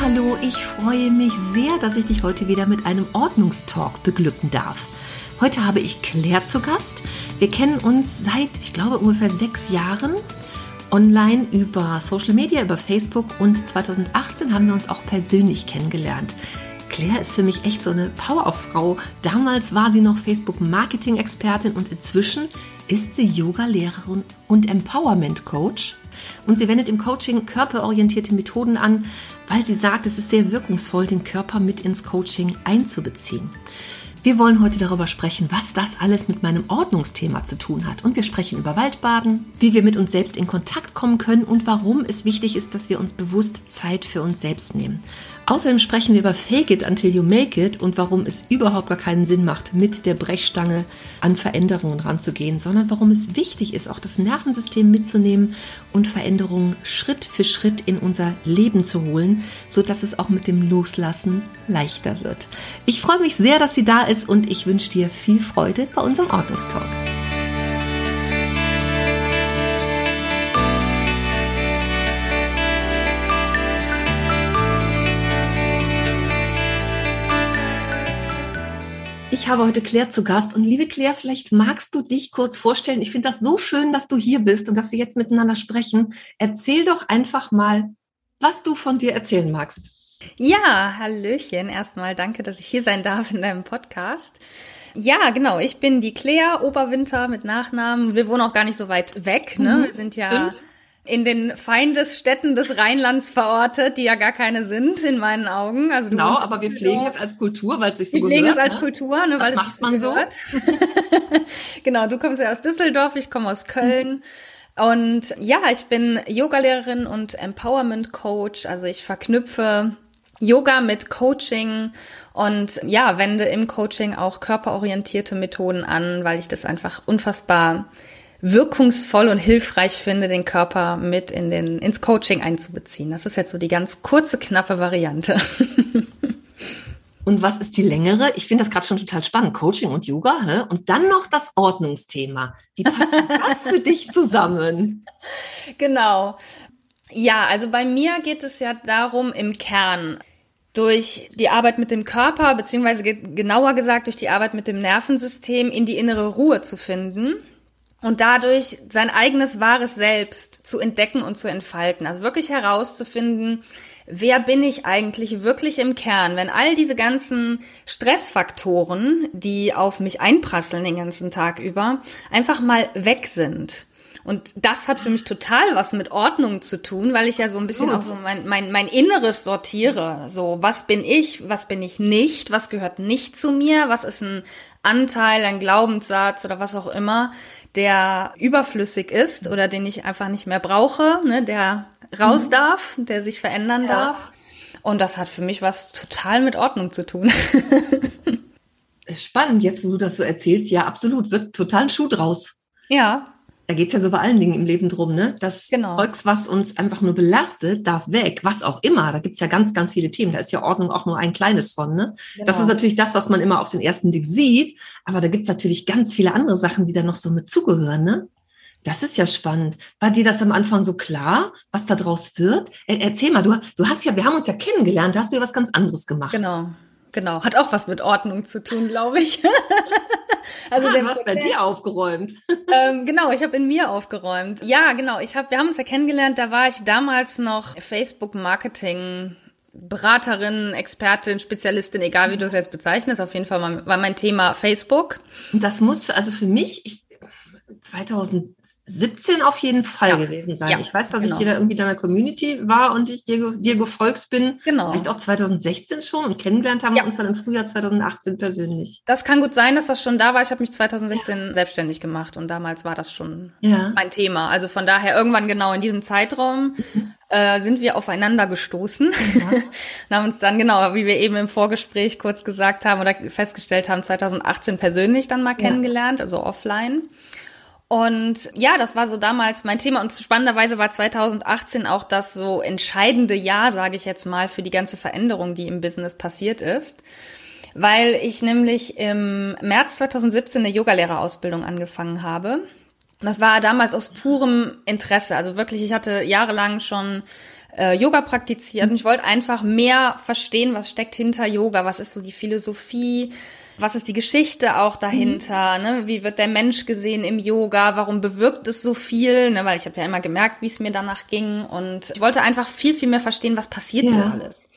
Hallo, ich freue mich sehr, dass ich dich heute wieder mit einem Ordnungstalk beglücken darf. Heute habe ich Claire zu Gast. Wir kennen uns seit, ich glaube, ungefähr sechs Jahren online über Social Media, über Facebook und 2018 haben wir uns auch persönlich kennengelernt. Claire ist für mich echt so eine Powerfrau. Damals war sie noch Facebook-Marketing-Expertin und inzwischen ist sie Yoga-Lehrerin und Empowerment-Coach. Und sie wendet im Coaching körperorientierte Methoden an, weil sie sagt, es ist sehr wirkungsvoll, den Körper mit ins Coaching einzubeziehen. Wir wollen heute darüber sprechen, was das alles mit meinem Ordnungsthema zu tun hat. Und wir sprechen über Waldbaden, wie wir mit uns selbst in Kontakt kommen können und warum es wichtig ist, dass wir uns bewusst Zeit für uns selbst nehmen. Außerdem sprechen wir über Fake it until you make it und warum es überhaupt gar keinen Sinn macht, mit der Brechstange an Veränderungen ranzugehen, sondern warum es wichtig ist, auch das Nervensystem mitzunehmen und Veränderungen Schritt für Schritt in unser Leben zu holen, so dass es auch mit dem Loslassen leichter wird. Ich freue mich sehr, dass sie da ist und ich wünsche dir viel Freude bei unserem Ordnungstalk. Ich habe heute Claire zu Gast und liebe Claire, vielleicht magst du dich kurz vorstellen. Ich finde das so schön, dass du hier bist und dass wir jetzt miteinander sprechen. Erzähl doch einfach mal, was du von dir erzählen magst. Ja, Hallöchen. Erstmal danke, dass ich hier sein darf in deinem Podcast. Ja, genau. Ich bin die Claire Oberwinter mit Nachnamen. Wir wohnen auch gar nicht so weit weg. Ne? Mhm, wir sind ja stimmt in den Feindesstädten des Rheinlands verortet, die ja gar keine sind in meinen Augen. Also genau, aber wir pflegen es als Kultur, weil es sich so wir pflegen es als ne? Kultur, ne, weil Was es macht man so. genau, du kommst ja aus Düsseldorf, ich komme aus Köln. Und ja, ich bin Yogalehrerin und Empowerment Coach. Also ich verknüpfe Yoga mit Coaching und ja, wende im Coaching auch körperorientierte Methoden an, weil ich das einfach unfassbar wirkungsvoll und hilfreich finde, den Körper mit in den, ins Coaching einzubeziehen. Das ist jetzt so die ganz kurze, knappe Variante. Und was ist die längere? Ich finde das gerade schon total spannend. Coaching und Yoga. Hä? Und dann noch das Ordnungsthema. Wie passt das für dich zusammen? Genau. Ja, also bei mir geht es ja darum, im Kern durch die Arbeit mit dem Körper, beziehungsweise genauer gesagt durch die Arbeit mit dem Nervensystem in die innere Ruhe zu finden und dadurch sein eigenes wahres Selbst zu entdecken und zu entfalten. Also wirklich herauszufinden, wer bin ich eigentlich wirklich im Kern, wenn all diese ganzen Stressfaktoren, die auf mich einprasseln den ganzen Tag über, einfach mal weg sind. Und das hat für mich total was mit Ordnung zu tun, weil ich ja so ein bisschen auch so mein, mein, mein Inneres sortiere. So, was bin ich, was bin ich nicht, was gehört nicht zu mir, was ist ein Anteil, ein Glaubenssatz oder was auch immer, der überflüssig ist oder den ich einfach nicht mehr brauche, ne, der raus mhm. darf, der sich verändern ja. darf. Und das hat für mich was total mit Ordnung zu tun. ist spannend, jetzt wo du das so erzählst. Ja, absolut. Wird total ein Schuh draus. Ja, da geht's ja so bei allen Dingen im Leben drum, ne? Das genau. Zeugs, was uns einfach nur belastet, darf weg, was auch immer. Da gibt's ja ganz, ganz viele Themen. Da ist ja Ordnung auch nur ein kleines von, ne? Genau. Das ist natürlich das, was man immer auf den ersten Blick sieht. Aber da gibt's natürlich ganz viele andere Sachen, die da noch so mit zugehören, ne? Das ist ja spannend. War dir das am Anfang so klar, was da draus wird? erzähl mal, du, du hast ja, wir haben uns ja kennengelernt, da hast du ja was ganz anderes gemacht. Genau, genau. Hat auch was mit Ordnung zu tun, glaube ich. Also ah, du hast bei dir aufgeräumt. Ähm, genau, ich habe in mir aufgeräumt. Ja, genau. Ich hab, wir haben uns ja kennengelernt. Da war ich damals noch Facebook Marketing. Beraterin, Expertin, Spezialistin, egal wie du es jetzt bezeichnest, auf jeden Fall war mein Thema Facebook. Das muss, für, also für mich, ich, 2000, 17 auf jeden Fall ja. gewesen sein. Ja, ich weiß, dass genau. ich dir da irgendwie deiner Community war und ich dir, dir gefolgt bin. Genau. Vielleicht auch 2016 schon und kennengelernt haben ja. wir uns dann im Frühjahr 2018 persönlich. Das kann gut sein, dass das schon da war. Ich habe mich 2016 selbstständig gemacht und damals war das schon mein Thema. Also von daher irgendwann genau in diesem Zeitraum äh, sind wir aufeinander gestoßen und haben uns dann genau, wie wir eben im Vorgespräch kurz gesagt haben oder festgestellt haben, 2018 persönlich dann mal kennengelernt, also offline. Und ja, das war so damals mein Thema. Und spannenderweise war 2018 auch das so entscheidende Jahr, sage ich jetzt mal, für die ganze Veränderung, die im Business passiert ist. Weil ich nämlich im März 2017 eine Yogalehrerausbildung angefangen habe. Das war damals aus purem Interesse. Also wirklich, ich hatte jahrelang schon äh, Yoga praktiziert und ich wollte einfach mehr verstehen, was steckt hinter Yoga, was ist so die Philosophie, was ist die Geschichte auch dahinter, mhm. ne? wie wird der Mensch gesehen im Yoga, warum bewirkt es so viel, ne? weil ich habe ja immer gemerkt, wie es mir danach ging und ich wollte einfach viel, viel mehr verstehen, was passiert ja. so alles.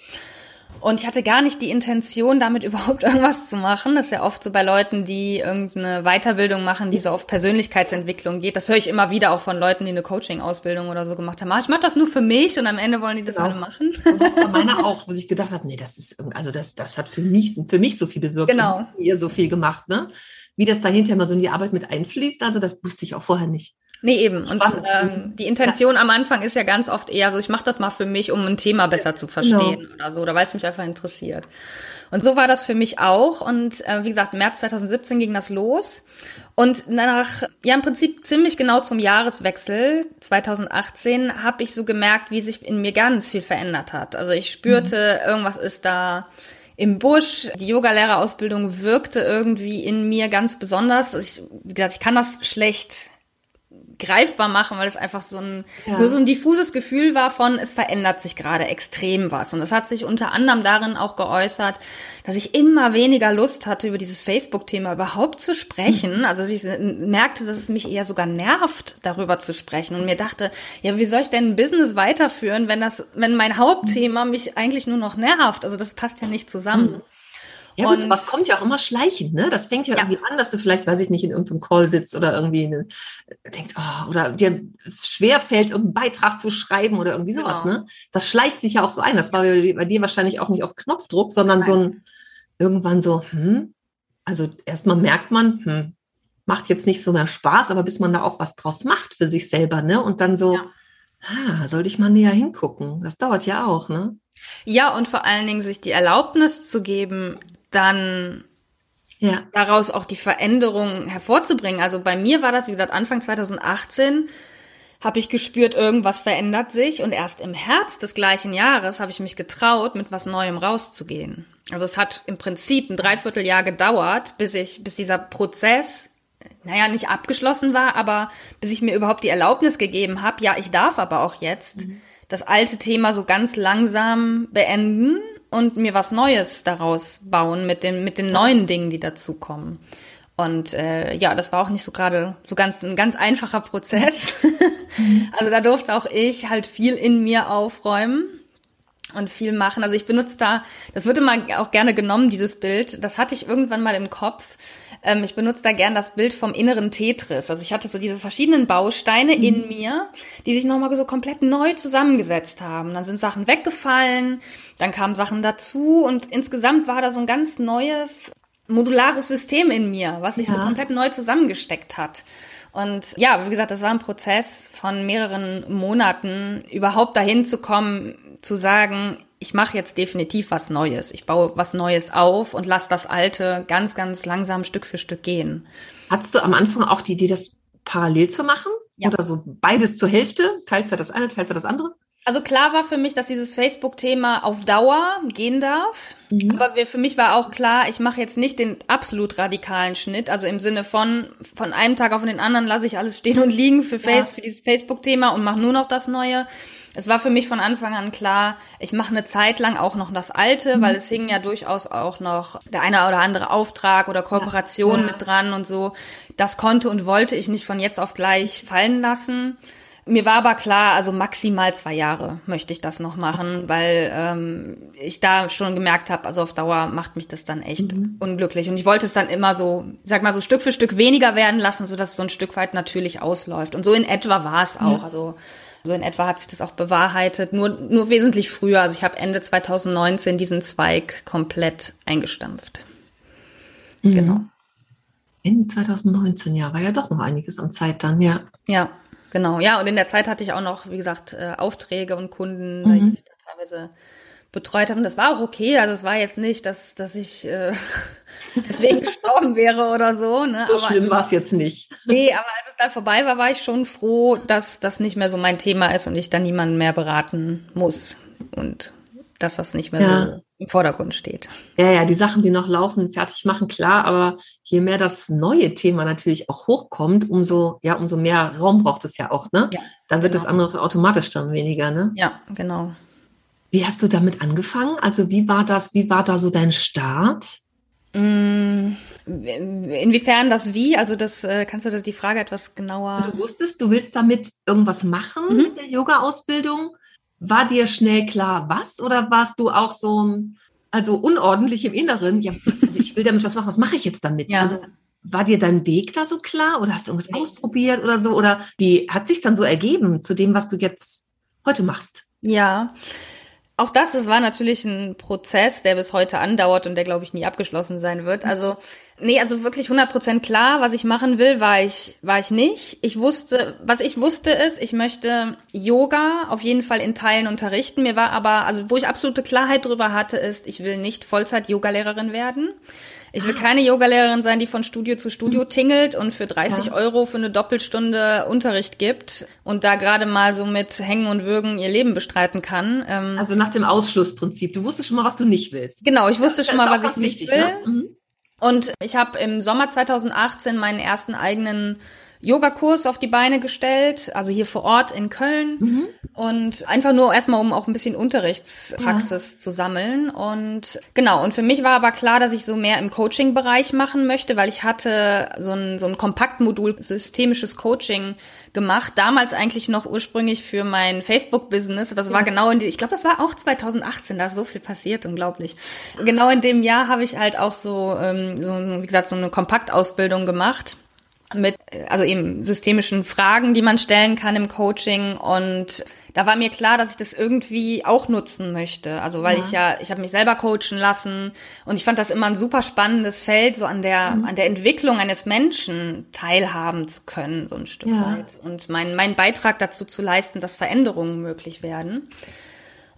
Und ich hatte gar nicht die Intention, damit überhaupt irgendwas zu machen. Das ist ja oft so bei Leuten, die irgendeine Weiterbildung machen, die so auf Persönlichkeitsentwicklung geht. Das höre ich immer wieder auch von Leuten, die eine Coaching-Ausbildung oder so gemacht haben. Ah, ich mache das nur für mich und am Ende wollen die das genau. alle machen. Und das war meine auch, wo ich gedacht habe, nee, das ist, also das, das hat für mich, für mich so viel bewirkt. Genau. Ihr so viel gemacht, ne? Wie das dahinter immer so in die Arbeit mit einfließt, also das wusste ich auch vorher nicht. Nee, eben. Und ähm, die Intention ja. am Anfang ist ja ganz oft eher so, ich mache das mal für mich, um ein Thema besser zu verstehen genau. oder so, oder weil es mich einfach interessiert. Und so war das für mich auch. Und äh, wie gesagt, März 2017 ging das los. Und nach, ja, im Prinzip ziemlich genau zum Jahreswechsel 2018 habe ich so gemerkt, wie sich in mir ganz viel verändert hat. Also ich spürte, mhm. irgendwas ist da im Busch. Die Yogalehrerausbildung wirkte irgendwie in mir ganz besonders. Ich, wie gesagt, ich kann das schlecht greifbar machen, weil es einfach so ein, ja. nur so ein diffuses Gefühl war von, es verändert sich gerade extrem was. Und es hat sich unter anderem darin auch geäußert, dass ich immer weniger Lust hatte, über dieses Facebook-Thema überhaupt zu sprechen. Mhm. Also dass ich merkte, dass es mich eher sogar nervt, darüber zu sprechen. Und mir dachte, ja, wie soll ich denn ein Business weiterführen, wenn das, wenn mein Hauptthema mich eigentlich nur noch nervt? Also das passt ja nicht zusammen. Mhm. Ja gut, sowas kommt ja auch immer schleichend, ne? Das fängt ja, ja, irgendwie an, dass du vielleicht, weiß ich nicht, in irgendeinem Call sitzt oder irgendwie eine, denkt, oh, oder dir schwer fällt, irgendeinen Beitrag zu schreiben oder irgendwie sowas, genau. ne? Das schleicht sich ja auch so ein. Das war bei dir wahrscheinlich auch nicht auf Knopfdruck, sondern Nein. so ein irgendwann so, hm, also erstmal merkt man, hm, macht jetzt nicht so mehr Spaß, aber bis man da auch was draus macht für sich selber, ne? Und dann so, ja. ah, sollte ich mal näher hingucken. Das dauert ja auch, ne? Ja, und vor allen Dingen sich die Erlaubnis zu geben, dann ja. daraus auch die Veränderung hervorzubringen. Also bei mir war das, wie gesagt, Anfang 2018 habe ich gespürt, irgendwas verändert sich und erst im Herbst des gleichen Jahres habe ich mich getraut, mit was Neuem rauszugehen. Also es hat im Prinzip ein Dreivierteljahr gedauert, bis ich, bis dieser Prozess, naja, nicht abgeschlossen war, aber bis ich mir überhaupt die Erlaubnis gegeben habe, ja, ich darf aber auch jetzt mhm. das alte Thema so ganz langsam beenden und mir was Neues daraus bauen mit den, mit den neuen Dingen, die dazukommen. Und äh, ja, das war auch nicht so gerade so ganz ein ganz einfacher Prozess. also da durfte auch ich halt viel in mir aufräumen und viel machen. Also ich benutze da, das wird immer auch gerne genommen, dieses Bild. Das hatte ich irgendwann mal im Kopf. Ähm, ich benutze da gern das Bild vom inneren Tetris. Also ich hatte so diese verschiedenen Bausteine mhm. in mir, die sich nochmal so komplett neu zusammengesetzt haben. Dann sind Sachen weggefallen, dann kamen Sachen dazu und insgesamt war da so ein ganz neues modulares System in mir, was sich ja. so komplett neu zusammengesteckt hat. Und ja, wie gesagt, das war ein Prozess von mehreren Monaten, überhaupt dahin zu kommen, zu sagen, ich mache jetzt definitiv was Neues. Ich baue was Neues auf und lasse das Alte ganz, ganz langsam Stück für Stück gehen. Hattest du am Anfang auch die Idee, das parallel zu machen? Ja. Oder so beides zur Hälfte? Teilzeit das eine, Teilzeit das andere? Also klar war für mich, dass dieses Facebook-Thema auf Dauer gehen darf. Mhm. Aber für mich war auch klar, ich mache jetzt nicht den absolut radikalen Schnitt. Also im Sinne von, von einem Tag auf den anderen lasse ich alles stehen und liegen für, Face, ja. für dieses Facebook-Thema und mache nur noch das Neue es war für mich von Anfang an klar, ich mache eine Zeit lang auch noch das Alte, mhm. weil es hing ja durchaus auch noch der eine oder andere Auftrag oder Kooperation ja. mit dran und so. Das konnte und wollte ich nicht von jetzt auf gleich fallen lassen. Mir war aber klar, also maximal zwei Jahre möchte ich das noch machen, weil ähm, ich da schon gemerkt habe, also auf Dauer macht mich das dann echt mhm. unglücklich. Und ich wollte es dann immer so, sag mal so Stück für Stück weniger werden lassen, so dass es so ein Stück weit natürlich ausläuft. Und so in etwa war es auch. Ja. Also so in etwa hat sich das auch bewahrheitet, nur, nur wesentlich früher. Also ich habe Ende 2019 diesen Zweig komplett eingestampft. Mhm. Genau. Ende 2019, ja, war ja doch noch einiges an Zeit dann, ja. Ja, genau. Ja, und in der Zeit hatte ich auch noch, wie gesagt, äh, Aufträge und Kunden, mhm. weil ich da teilweise betreut habe. Und das war auch okay. Also es war jetzt nicht, dass, dass ich äh, deswegen gestorben wäre oder so. Ne? So aber, schlimm war es jetzt nicht. Nee, aber als es dann vorbei war, war ich schon froh, dass das nicht mehr so mein Thema ist und ich dann niemanden mehr beraten muss. Und dass das nicht mehr ja. so im Vordergrund steht. Ja, ja, die Sachen, die noch laufen, fertig machen, klar, aber je mehr das neue Thema natürlich auch hochkommt, umso, ja, umso mehr Raum braucht es ja auch, ne? Ja, dann wird genau. das andere automatisch dann weniger, ne? Ja, genau. Wie hast du damit angefangen? Also wie war das, wie war da so dein Start? Mm, inwiefern das wie? Also das äh, kannst du die Frage etwas genauer. Du wusstest, du willst damit irgendwas machen mhm. mit der Yoga-Ausbildung. War dir schnell klar, was? Oder warst du auch so, also unordentlich im Inneren? Ja, also ich will damit was machen. Was mache ich jetzt damit? Ja. Also war dir dein Weg da so klar oder hast du irgendwas ausprobiert oder so? Oder wie hat sich dann so ergeben zu dem, was du jetzt heute machst? Ja, auch das, das war natürlich ein Prozess, der bis heute andauert und der, glaube ich, nie abgeschlossen sein wird. Also, nee, also wirklich 100% klar, was ich machen will, war ich, war ich nicht. Ich wusste, was ich wusste ist, ich möchte Yoga auf jeden Fall in Teilen unterrichten. Mir war aber, also wo ich absolute Klarheit drüber hatte, ist, ich will nicht Vollzeit-Yoga-Lehrerin werden. Ich will keine Yogalehrerin sein, die von Studio zu Studio tingelt und für 30 ja. Euro für eine Doppelstunde Unterricht gibt und da gerade mal so mit Hängen und Würgen ihr Leben bestreiten kann. Ähm, also nach dem Ausschlussprinzip. Du wusstest schon mal, was du nicht willst. Genau, ich wusste das schon mal, was ich nicht will. Ne? Mhm. Und ich habe im Sommer 2018 meinen ersten eigenen Yogakurs auf die Beine gestellt, also hier vor Ort in Köln. Mhm. Und einfach nur erstmal, um auch ein bisschen Unterrichtspraxis ja. zu sammeln. Und genau, und für mich war aber klar, dass ich so mehr im Coaching-Bereich machen möchte, weil ich hatte so ein, so ein Kompaktmodul systemisches Coaching gemacht. Damals eigentlich noch ursprünglich für mein Facebook-Business. Das war ja. genau in die, ich glaube, das war auch 2018, da ist so viel passiert, unglaublich. Genau in dem Jahr habe ich halt auch so, ähm, so, wie gesagt, so eine Kompaktausbildung gemacht mit, also eben systemischen Fragen, die man stellen kann im Coaching und da war mir klar, dass ich das irgendwie auch nutzen möchte. Also weil ja. ich ja, ich habe mich selber coachen lassen und ich fand das immer ein super spannendes Feld, so an der mhm. an der Entwicklung eines Menschen teilhaben zu können, so ein Stück ja. weit und meinen mein Beitrag dazu zu leisten, dass Veränderungen möglich werden.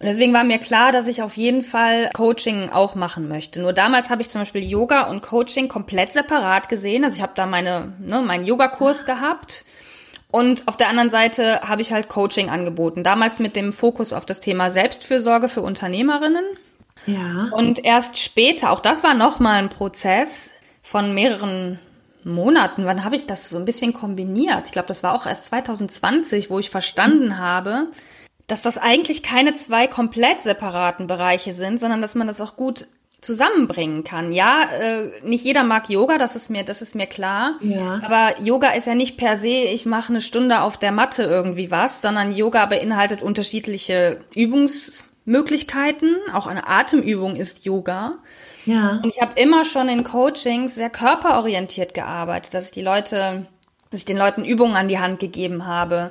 Und deswegen war mir klar, dass ich auf jeden Fall Coaching auch machen möchte. Nur damals habe ich zum Beispiel Yoga und Coaching komplett separat gesehen. Also ich habe da meine, ne, meinen Yogakurs gehabt. Und auf der anderen Seite habe ich halt Coaching angeboten. Damals mit dem Fokus auf das Thema Selbstfürsorge für Unternehmerinnen. Ja. Und erst später, auch das war nochmal ein Prozess von mehreren Monaten. Wann habe ich das so ein bisschen kombiniert? Ich glaube, das war auch erst 2020, wo ich verstanden habe, dass das eigentlich keine zwei komplett separaten Bereiche sind, sondern dass man das auch gut zusammenbringen kann. Ja, äh, nicht jeder mag Yoga, das ist mir, das ist mir klar. Ja. Aber Yoga ist ja nicht per se, ich mache eine Stunde auf der Matte irgendwie was, sondern Yoga beinhaltet unterschiedliche Übungsmöglichkeiten. Auch eine Atemübung ist Yoga. Ja. Und ich habe immer schon in Coachings sehr körperorientiert gearbeitet, dass ich die Leute, dass ich den Leuten Übungen an die Hand gegeben habe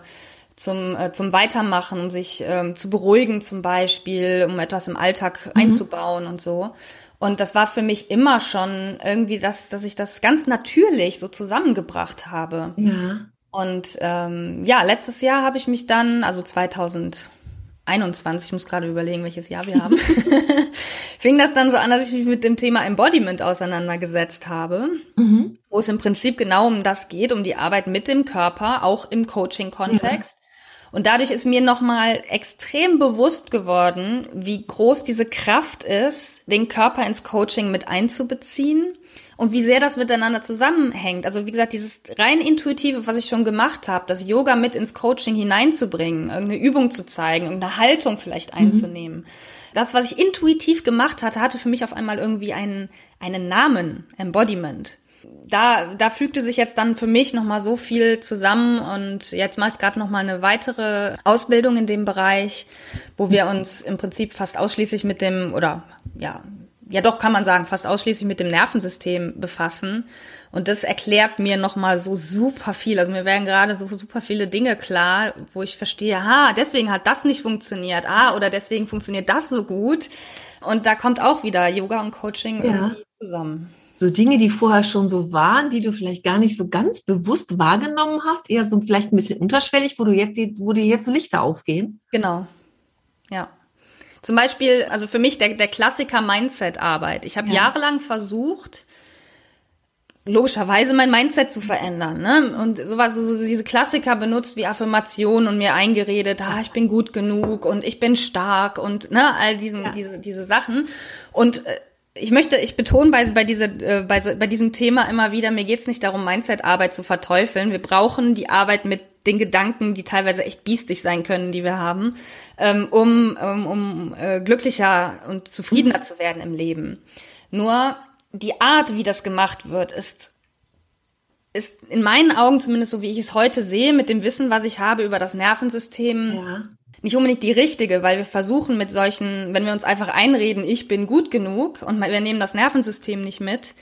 zum, äh, zum Weitermachen, um sich ähm, zu beruhigen zum Beispiel, um etwas im Alltag mhm. einzubauen und so. Und das war für mich immer schon irgendwie das, dass ich das ganz natürlich so zusammengebracht habe. Ja. Und ähm, ja, letztes Jahr habe ich mich dann, also 2021, ich muss gerade überlegen, welches Jahr wir haben, fing das dann so an, dass ich mich mit dem Thema Embodiment auseinandergesetzt habe, mhm. wo es im Prinzip genau um das geht, um die Arbeit mit dem Körper, auch im Coaching-Kontext. Und dadurch ist mir nochmal extrem bewusst geworden, wie groß diese Kraft ist, den Körper ins Coaching mit einzubeziehen und wie sehr das miteinander zusammenhängt. Also wie gesagt, dieses rein intuitive, was ich schon gemacht habe, das Yoga mit ins Coaching hineinzubringen, irgendeine Übung zu zeigen, irgendeine Haltung vielleicht mhm. einzunehmen. Mhm. Das, was ich intuitiv gemacht hatte, hatte für mich auf einmal irgendwie einen, einen Namen, Embodiment da, da fügte sich jetzt dann für mich nochmal so viel zusammen und jetzt mache ich gerade nochmal eine weitere Ausbildung in dem Bereich, wo wir uns im Prinzip fast ausschließlich mit dem, oder ja, ja doch kann man sagen, fast ausschließlich mit dem Nervensystem befassen. Und das erklärt mir nochmal so super viel. Also mir werden gerade so super viele Dinge klar, wo ich verstehe, ha, deswegen hat das nicht funktioniert, ah, oder deswegen funktioniert das so gut. Und da kommt auch wieder Yoga und Coaching ja. irgendwie zusammen so Dinge, die vorher schon so waren, die du vielleicht gar nicht so ganz bewusst wahrgenommen hast, eher so vielleicht ein bisschen unterschwellig, wo du jetzt, wo dir jetzt so Lichter aufgehen? Genau. Ja. Zum Beispiel, also für mich der, der Klassiker Mindset-Arbeit. Ich habe ja. jahrelang versucht, logischerweise mein Mindset zu verändern. Ne? Und sowas, so, so diese Klassiker benutzt wie Affirmation und mir eingeredet, ah, ich bin gut genug und ich bin stark und ne, all diesen, ja. diese, diese Sachen. Und äh, ich möchte, ich betone bei, bei, diese, äh, bei, bei diesem Thema immer wieder, mir geht's nicht darum, Mindset-Arbeit zu verteufeln. Wir brauchen die Arbeit mit den Gedanken, die teilweise echt biestig sein können, die wir haben, ähm, um, um, um äh, glücklicher und zufriedener zu werden im Leben. Nur die Art, wie das gemacht wird, ist ist in meinen Augen zumindest so, wie ich es heute sehe, mit dem Wissen, was ich habe über das Nervensystem, ja. Nicht unbedingt die richtige, weil wir versuchen mit solchen, wenn wir uns einfach einreden, ich bin gut genug und wir nehmen das Nervensystem nicht mit,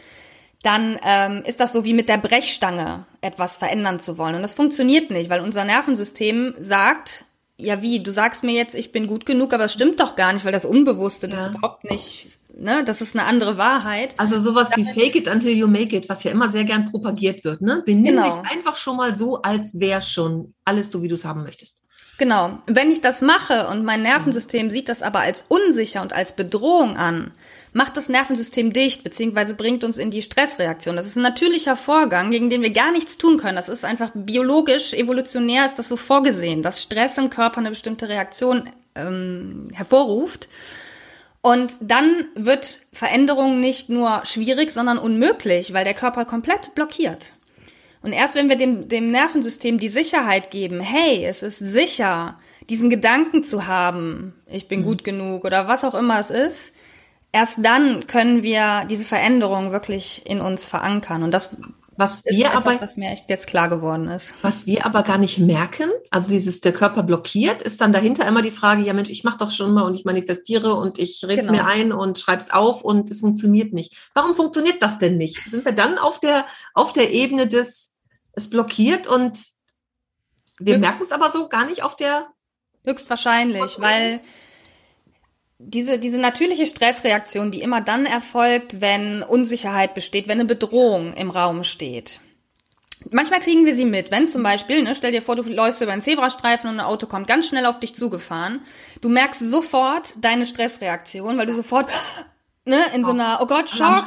dann ähm, ist das so wie mit der Brechstange etwas verändern zu wollen. Und das funktioniert nicht, weil unser Nervensystem sagt, ja wie, du sagst mir jetzt, ich bin gut genug, aber es stimmt doch gar nicht, weil das Unbewusste ja. das überhaupt nicht, ne, das ist eine andere Wahrheit. Also sowas wie fake it until you make it, was ja immer sehr gern propagiert wird, ne? Benimm genau. dich einfach schon mal so, als wäre schon alles so, wie du es haben möchtest. Genau. Wenn ich das mache und mein Nervensystem sieht das aber als unsicher und als Bedrohung an, macht das Nervensystem dicht, beziehungsweise bringt uns in die Stressreaktion. Das ist ein natürlicher Vorgang, gegen den wir gar nichts tun können. Das ist einfach biologisch, evolutionär ist das so vorgesehen, dass Stress im Körper eine bestimmte Reaktion ähm, hervorruft. Und dann wird Veränderung nicht nur schwierig, sondern unmöglich, weil der Körper komplett blockiert. Und erst wenn wir dem, dem Nervensystem die Sicherheit geben, hey, es ist sicher, diesen Gedanken zu haben, ich bin mhm. gut genug oder was auch immer es ist, erst dann können wir diese Veränderung wirklich in uns verankern. Und das was wir etwas, aber, was mir echt jetzt klar geworden ist. Was wir aber gar nicht merken, also dieses, der Körper blockiert, ist dann dahinter immer die Frage, ja Mensch, ich mache doch schon mal und ich manifestiere und ich rede es genau. mir ein und schreibe es auf und es funktioniert nicht. Warum funktioniert das denn nicht? Sind wir dann auf der, auf der Ebene des, es blockiert und wir merken es aber so gar nicht auf der. Höchstwahrscheinlich, weil diese, diese natürliche Stressreaktion, die immer dann erfolgt, wenn Unsicherheit besteht, wenn eine Bedrohung im Raum steht. Manchmal kriegen wir sie mit, wenn zum Beispiel, ne, stell dir vor, du läufst über einen Zebrastreifen und ein Auto kommt ganz schnell auf dich zugefahren. Du merkst sofort deine Stressreaktion, weil du sofort ne, in so einer, oh Gott, Schock.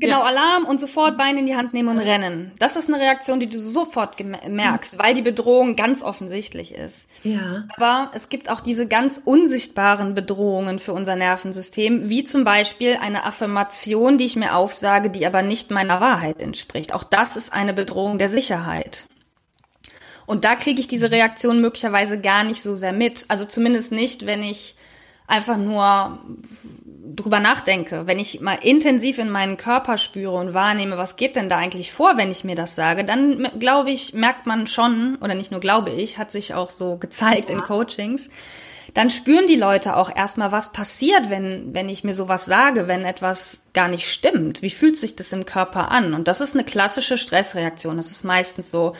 Genau, ja. Alarm und sofort Beine in die Hand nehmen und rennen. Das ist eine Reaktion, die du sofort merkst, weil die Bedrohung ganz offensichtlich ist. Ja. Aber es gibt auch diese ganz unsichtbaren Bedrohungen für unser Nervensystem, wie zum Beispiel eine Affirmation, die ich mir aufsage, die aber nicht meiner Wahrheit entspricht. Auch das ist eine Bedrohung der Sicherheit. Und da kriege ich diese Reaktion möglicherweise gar nicht so sehr mit. Also zumindest nicht, wenn ich einfach nur drüber nachdenke, wenn ich mal intensiv in meinen Körper spüre und wahrnehme, was geht denn da eigentlich vor, wenn ich mir das sage, dann glaube ich, merkt man schon, oder nicht nur glaube ich, hat sich auch so gezeigt ja. in Coachings, dann spüren die Leute auch erstmal, was passiert, wenn, wenn ich mir sowas sage, wenn etwas gar nicht stimmt. Wie fühlt sich das im Körper an? Und das ist eine klassische Stressreaktion. Das ist meistens so,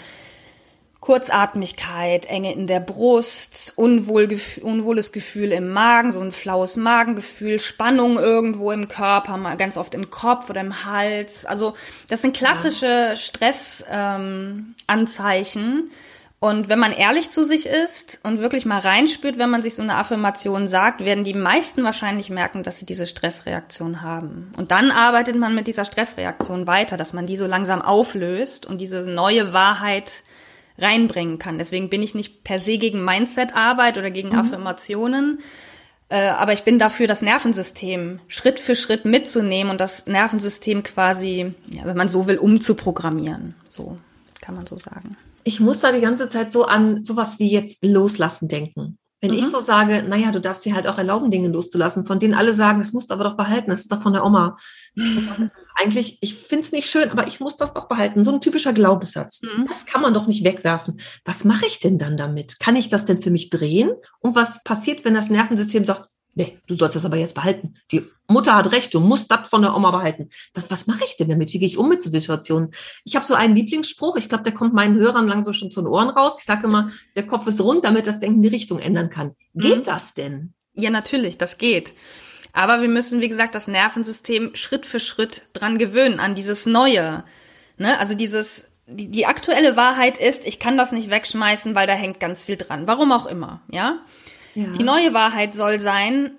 Kurzatmigkeit, Enge in der Brust, Unwohlgef unwohles Gefühl im Magen, so ein flaues Magengefühl, Spannung irgendwo im Körper, ganz oft im Kopf oder im Hals. Also das sind klassische. Stressanzeichen. Ähm, und wenn man ehrlich zu sich ist und wirklich mal reinspürt, wenn man sich so eine Affirmation sagt, werden die meisten wahrscheinlich merken, dass sie diese Stressreaktion haben. Und dann arbeitet man mit dieser Stressreaktion weiter, dass man die so langsam auflöst und diese neue Wahrheit reinbringen kann. Deswegen bin ich nicht per se gegen Mindset-Arbeit oder gegen mhm. Affirmationen, äh, aber ich bin dafür, das Nervensystem Schritt für Schritt mitzunehmen und das Nervensystem quasi, ja, wenn man so will, umzuprogrammieren. So kann man so sagen. Ich muss da die ganze Zeit so an sowas wie jetzt loslassen denken. Wenn mhm. ich so sage, naja, du darfst dir halt auch erlauben, Dinge loszulassen, von denen alle sagen, das musst du aber doch behalten, das ist doch von der Oma. Eigentlich, ich finde es nicht schön, aber ich muss das doch behalten. So ein typischer Glaubenssatz. Mhm. Das kann man doch nicht wegwerfen. Was mache ich denn dann damit? Kann ich das denn für mich drehen? Und was passiert, wenn das Nervensystem sagt, nee, du sollst das aber jetzt behalten. Die Mutter hat recht, du musst das von der Oma behalten. Was, was mache ich denn damit? Wie gehe ich um mit so Situationen? Ich habe so einen Lieblingsspruch, ich glaube, der kommt meinen Hörern langsam schon zu den Ohren raus. Ich sage immer, der Kopf ist rund, damit das Denken die Richtung ändern kann. Geht mhm. das denn? Ja, natürlich, das geht. Aber wir müssen, wie gesagt, das Nervensystem Schritt für Schritt dran gewöhnen, an dieses Neue. Ne? Also dieses, die, die aktuelle Wahrheit ist, ich kann das nicht wegschmeißen, weil da hängt ganz viel dran. Warum auch immer, ja? Ja. Die neue Wahrheit soll sein,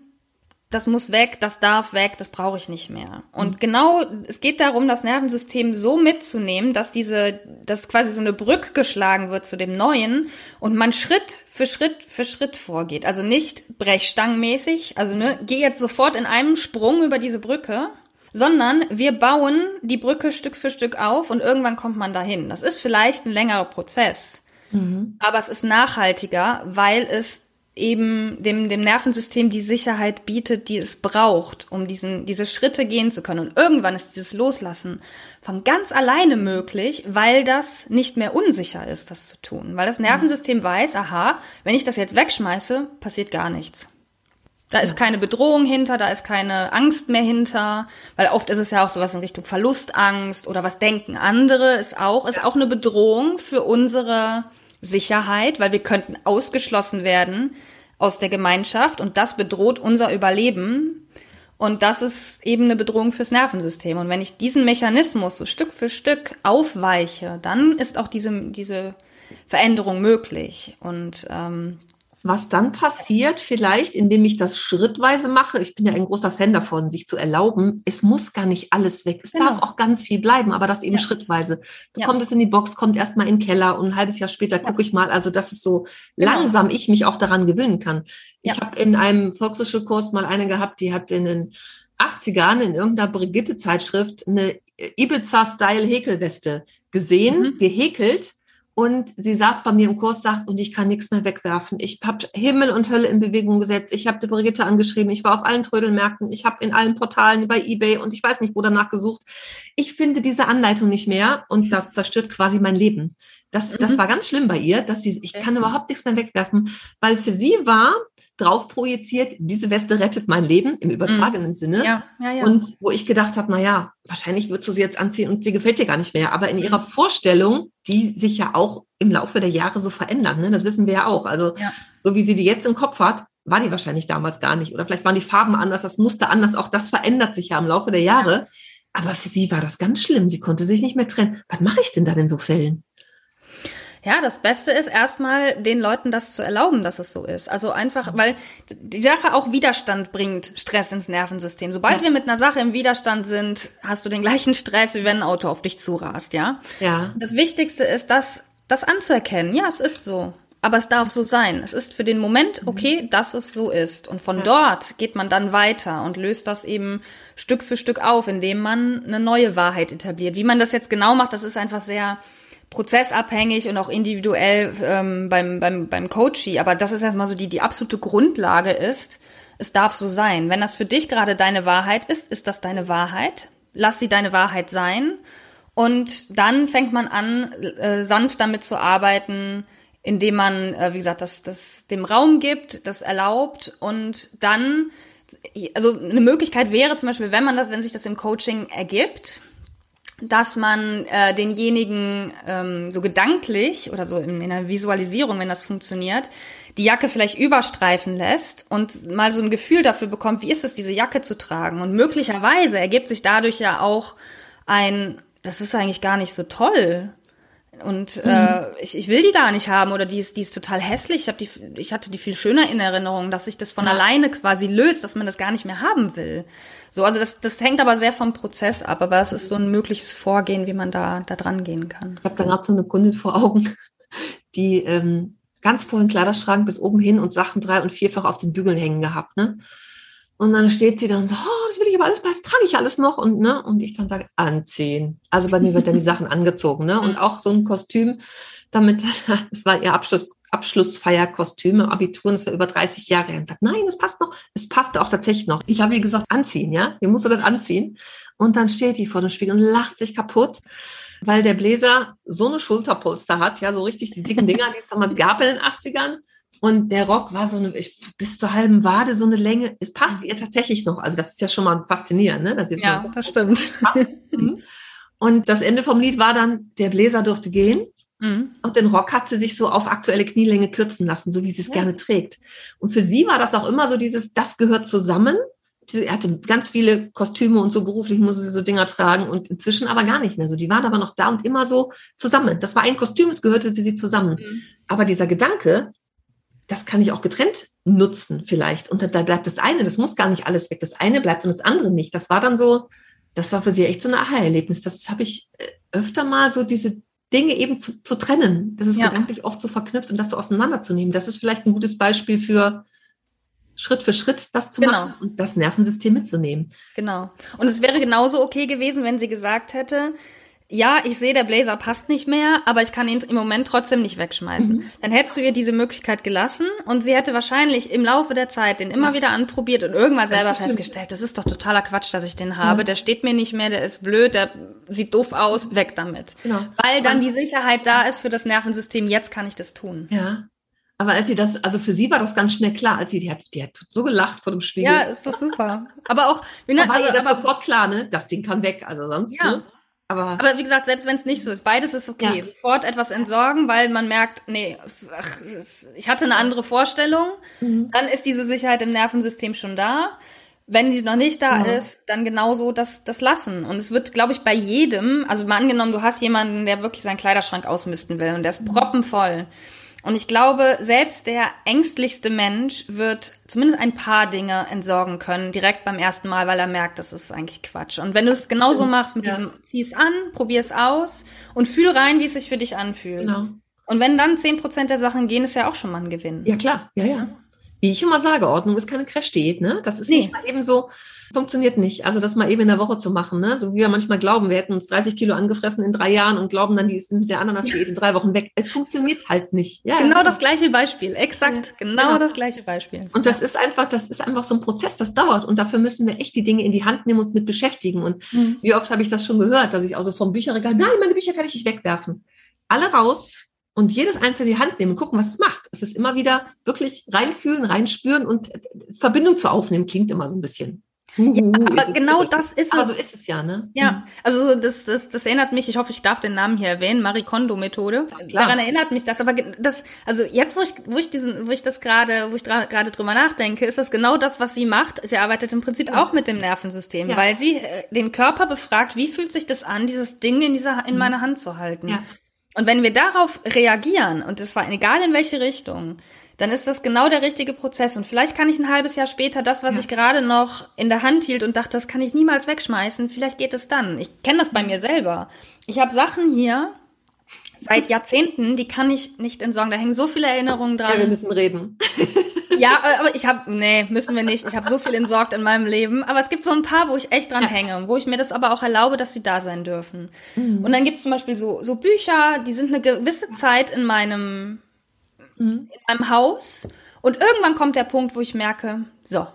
das muss weg, das darf weg, das brauche ich nicht mehr. Und mhm. genau, es geht darum, das Nervensystem so mitzunehmen, dass diese, dass quasi so eine Brücke geschlagen wird zu dem Neuen und man Schritt für Schritt für Schritt vorgeht. Also nicht brechstangenmäßig, also ne, geh jetzt sofort in einem Sprung über diese Brücke, sondern wir bauen die Brücke Stück für Stück auf und irgendwann kommt man dahin. Das ist vielleicht ein längerer Prozess, mhm. aber es ist nachhaltiger, weil es eben dem, dem Nervensystem die Sicherheit bietet, die es braucht, um diesen, diese Schritte gehen zu können. Und irgendwann ist dieses Loslassen von ganz alleine möglich, weil das nicht mehr unsicher ist, das zu tun. Weil das Nervensystem weiß, aha, wenn ich das jetzt wegschmeiße, passiert gar nichts. Da ist keine Bedrohung hinter, da ist keine Angst mehr hinter, weil oft ist es ja auch sowas in Richtung Verlustangst oder was denken andere ist auch, ist auch eine Bedrohung für unsere Sicherheit, weil wir könnten ausgeschlossen werden aus der Gemeinschaft und das bedroht unser Überleben. Und das ist eben eine Bedrohung fürs Nervensystem. Und wenn ich diesen Mechanismus so Stück für Stück aufweiche, dann ist auch diese, diese Veränderung möglich. Und ähm, was dann passiert, vielleicht, indem ich das schrittweise mache, ich bin ja ein großer Fan davon, sich zu erlauben, es muss gar nicht alles weg. Es genau. darf auch ganz viel bleiben, aber das eben ja. schrittweise. Da ja. kommt es in die Box, kommt erstmal in den Keller und ein halbes Jahr später ja. gucke ich mal. Also, dass es so genau. langsam ich mich auch daran gewöhnen kann. Ich habe in einem Volkshochschulkurs mal eine gehabt, die hat in den 80ern in irgendeiner Brigitte-Zeitschrift eine Ibiza-Style-Häkelweste gesehen, mhm. gehäkelt und sie saß bei mir im Kurs, sagt, und ich kann nichts mehr wegwerfen. Ich habe Himmel und Hölle in Bewegung gesetzt. Ich habe die Brigitte angeschrieben. Ich war auf allen Trödelmärkten. Ich habe in allen Portalen bei eBay und ich weiß nicht, wo danach gesucht. Ich finde diese Anleitung nicht mehr und das zerstört quasi mein Leben. Das, das mhm. war ganz schlimm bei ihr, dass sie, ich kann überhaupt nichts mehr wegwerfen, weil für sie war drauf projiziert, diese Weste rettet mein Leben im übertragenen mhm. Sinne. Ja, ja, ja. Und wo ich gedacht habe, na ja, wahrscheinlich würdest du sie jetzt anziehen und sie gefällt dir gar nicht mehr. Aber in ihrer mhm. Vorstellung, die sich ja auch im Laufe der Jahre so verändern, ne? das wissen wir ja auch. Also ja. so wie sie die jetzt im Kopf hat, war die wahrscheinlich damals gar nicht. Oder vielleicht waren die Farben anders, das Muster anders. Auch das verändert sich ja im Laufe der Jahre. Aber für sie war das ganz schlimm. Sie konnte sich nicht mehr trennen. Was mache ich denn da in so Fällen? Ja, das Beste ist erstmal den Leuten das zu erlauben, dass es so ist. Also einfach, weil die Sache auch Widerstand bringt Stress ins Nervensystem. Sobald ja. wir mit einer Sache im Widerstand sind, hast du den gleichen Stress, wie wenn ein Auto auf dich zurast, ja? Ja. Das Wichtigste ist, das, das anzuerkennen. Ja, es ist so. Aber es darf so sein. Es ist für den Moment mhm. okay, mhm. dass es so ist. Und von ja. dort geht man dann weiter und löst das eben Stück für Stück auf, indem man eine neue Wahrheit etabliert. Wie man das jetzt genau macht, das ist einfach sehr prozessabhängig und auch individuell ähm, beim, beim, beim Coachie. Aber das ist erstmal so die, die absolute Grundlage ist, es darf so sein. Wenn das für dich gerade deine Wahrheit ist, ist das deine Wahrheit. Lass sie deine Wahrheit sein. Und dann fängt man an, äh, sanft damit zu arbeiten, indem man, äh, wie gesagt, das, das dem Raum gibt, das erlaubt und dann, also eine Möglichkeit wäre zum Beispiel, wenn man das, wenn sich das im Coaching ergibt, dass man äh, denjenigen ähm, so gedanklich oder so in, in einer Visualisierung, wenn das funktioniert, die Jacke vielleicht überstreifen lässt und mal so ein Gefühl dafür bekommt, wie ist es, diese Jacke zu tragen. Und möglicherweise ergibt sich dadurch ja auch ein, das ist eigentlich gar nicht so toll. Und mhm. äh, ich, ich will die gar nicht haben oder die ist, die ist total hässlich. Ich, hab die, ich hatte die viel schöner in Erinnerung, dass sich das von ja. alleine quasi löst, dass man das gar nicht mehr haben will. So, also das, das hängt aber sehr vom Prozess ab, aber es ist so ein mögliches Vorgehen, wie man da, da dran gehen kann. Ich habe da gerade so eine Kundin vor Augen, die ähm, ganz vollen Kleiderschrank bis oben hin und Sachen drei- und vierfach auf den Bügeln hängen gehabt, ne? Und dann steht sie da und sagt, oh, das will ich aber alles, das trage ich alles noch. Und, ne? und ich dann sage, anziehen. Also bei mir wird dann die Sachen angezogen. Ne? Und auch so ein Kostüm, damit, das war ihr Abschluss, Abschlussfeierkostüm im Abitur, und das war über 30 Jahre her. Und sagt, nein, das passt noch. Es passte auch tatsächlich noch. Ich habe ihr gesagt, anziehen, ja? Ihr musst du das anziehen. Und dann steht die vor dem Spiegel und lacht sich kaputt, weil der Bläser so eine Schulterpolster hat, ja, so richtig die dicken Dinger, die es damals gab in den 80ern. Und der Rock war so eine, ich, bis zur halben Wade so eine Länge. Es passt ihr tatsächlich noch. Also das ist ja schon mal faszinierend, ne? Dass ja, das stimmt. Mhm. Und das Ende vom Lied war dann, der Bläser durfte gehen. Mhm. Und den Rock hat sie sich so auf aktuelle Knielänge kürzen lassen, so wie sie es ja. gerne trägt. Und für sie war das auch immer so dieses, das gehört zusammen. Sie hatte ganz viele Kostüme und so beruflich musste sie so Dinger tragen und inzwischen aber gar nicht mehr so. Die waren aber noch da und immer so zusammen. Das war ein Kostüm, es gehörte für sie zusammen. Mhm. Aber dieser Gedanke, das kann ich auch getrennt nutzen vielleicht. Und da bleibt das eine, das muss gar nicht alles weg. Das eine bleibt und das andere nicht. Das war dann so, das war für sie echt so ein Aha-Erlebnis. Das habe ich äh, öfter mal so diese Dinge eben zu, zu trennen. Das ist ja. gedanklich oft so verknüpft und das so auseinanderzunehmen. Das ist vielleicht ein gutes Beispiel für Schritt für Schritt das zu genau. machen und das Nervensystem mitzunehmen. Genau. Und es wäre genauso okay gewesen, wenn sie gesagt hätte, ja, ich sehe, der Blazer passt nicht mehr, aber ich kann ihn im Moment trotzdem nicht wegschmeißen. Mhm. Dann hättest du ihr diese Möglichkeit gelassen und sie hätte wahrscheinlich im Laufe der Zeit den immer ja. wieder anprobiert und irgendwann selber das festgestellt, das ist doch totaler Quatsch, dass ich den habe. Ja. Der steht mir nicht mehr, der ist blöd, der sieht doof aus, weg damit. Genau. Weil dann die Sicherheit da ist für das Nervensystem, jetzt kann ich das tun. Ja. Aber als sie das, also für sie war das ganz schnell klar, als sie, die hat, die hat so gelacht vor dem Spiegel. Ja, ist doch super. Aber auch, wie ne, war also, ihr das aber, sofort klar, ne? Das Ding kann weg, also sonst, ja. ne? Aber, aber wie gesagt, selbst wenn es nicht so ist, beides ist okay. Ja. Sofort etwas entsorgen, weil man merkt, nee, ach, ich hatte eine andere Vorstellung. Mhm. Dann ist diese Sicherheit im Nervensystem schon da. Wenn die noch nicht da ja. ist, dann genauso das, das lassen. Und es wird, glaube ich, bei jedem, also mal angenommen, du hast jemanden, der wirklich seinen Kleiderschrank ausmisten will und der ist mhm. Und ich glaube, selbst der ängstlichste Mensch wird zumindest ein paar Dinge entsorgen können, direkt beim ersten Mal, weil er merkt, das ist eigentlich Quatsch. Und wenn du es genauso machst mit ja. diesem, zieh es an, probier es aus und fühl rein, wie es sich für dich anfühlt. Genau. Und wenn dann zehn Prozent der Sachen gehen, ist ja auch schon mal ein Gewinn. Ja, klar, ja, ja. Wie ich immer sage, Ordnung ist keine Crash-Diät, ne? Das ist nee. nicht mal eben so, funktioniert nicht. Also das mal eben in der Woche zu machen, ne? So wie wir manchmal glauben, wir hätten uns 30 Kilo angefressen in drei Jahren und glauben dann, die ist mit der Ananas-Diät in drei Wochen weg. Es funktioniert halt nicht. Ja, genau ja. das gleiche Beispiel, exakt, ja, genau, genau, das gleiche Beispiel. Und das ist einfach, das ist einfach so ein Prozess, das dauert und dafür müssen wir echt die Dinge in die Hand nehmen und uns mit beschäftigen. Und mhm. wie oft habe ich das schon gehört, dass ich also vom Bücherregal, nein, meine Bücher kann ich nicht wegwerfen. Alle raus, und jedes einzelne in die Hand nehmen gucken, was es macht. Es ist immer wieder wirklich reinfühlen, reinspüren und Verbindung zu aufnehmen, klingt immer so ein bisschen. Ja, aber genau das ist es. Aber so ist es ja, ne? Ja, mhm. also das, das, das erinnert mich, ich hoffe, ich darf den Namen hier erwähnen, Marie Kondo-Methode. Daran erinnert mich das, aber das, also jetzt, wo ich, wo ich diesen, wo ich das gerade, wo ich gerade drüber nachdenke, ist das genau das, was sie macht. Sie arbeitet im Prinzip ja. auch mit dem Nervensystem, ja. weil sie äh, den Körper befragt, wie fühlt sich das an, dieses Ding in dieser, in mhm. meiner Hand zu halten. Ja. Und wenn wir darauf reagieren, und das war egal in welche Richtung, dann ist das genau der richtige Prozess. Und vielleicht kann ich ein halbes Jahr später das, was ja. ich gerade noch in der Hand hielt und dachte, das kann ich niemals wegschmeißen, vielleicht geht es dann. Ich kenne das bei mir selber. Ich habe Sachen hier seit Jahrzehnten, die kann ich nicht entsorgen. Da hängen so viele Erinnerungen dran. Ja, wir müssen reden. Ja, aber ich habe, nee, müssen wir nicht. Ich habe so viel entsorgt in meinem Leben. Aber es gibt so ein paar, wo ich echt dran hänge, wo ich mir das aber auch erlaube, dass sie da sein dürfen. Mhm. Und dann gibt es zum Beispiel so, so Bücher, die sind eine gewisse Zeit in meinem, mhm. in meinem Haus. Und irgendwann kommt der Punkt, wo ich merke, so,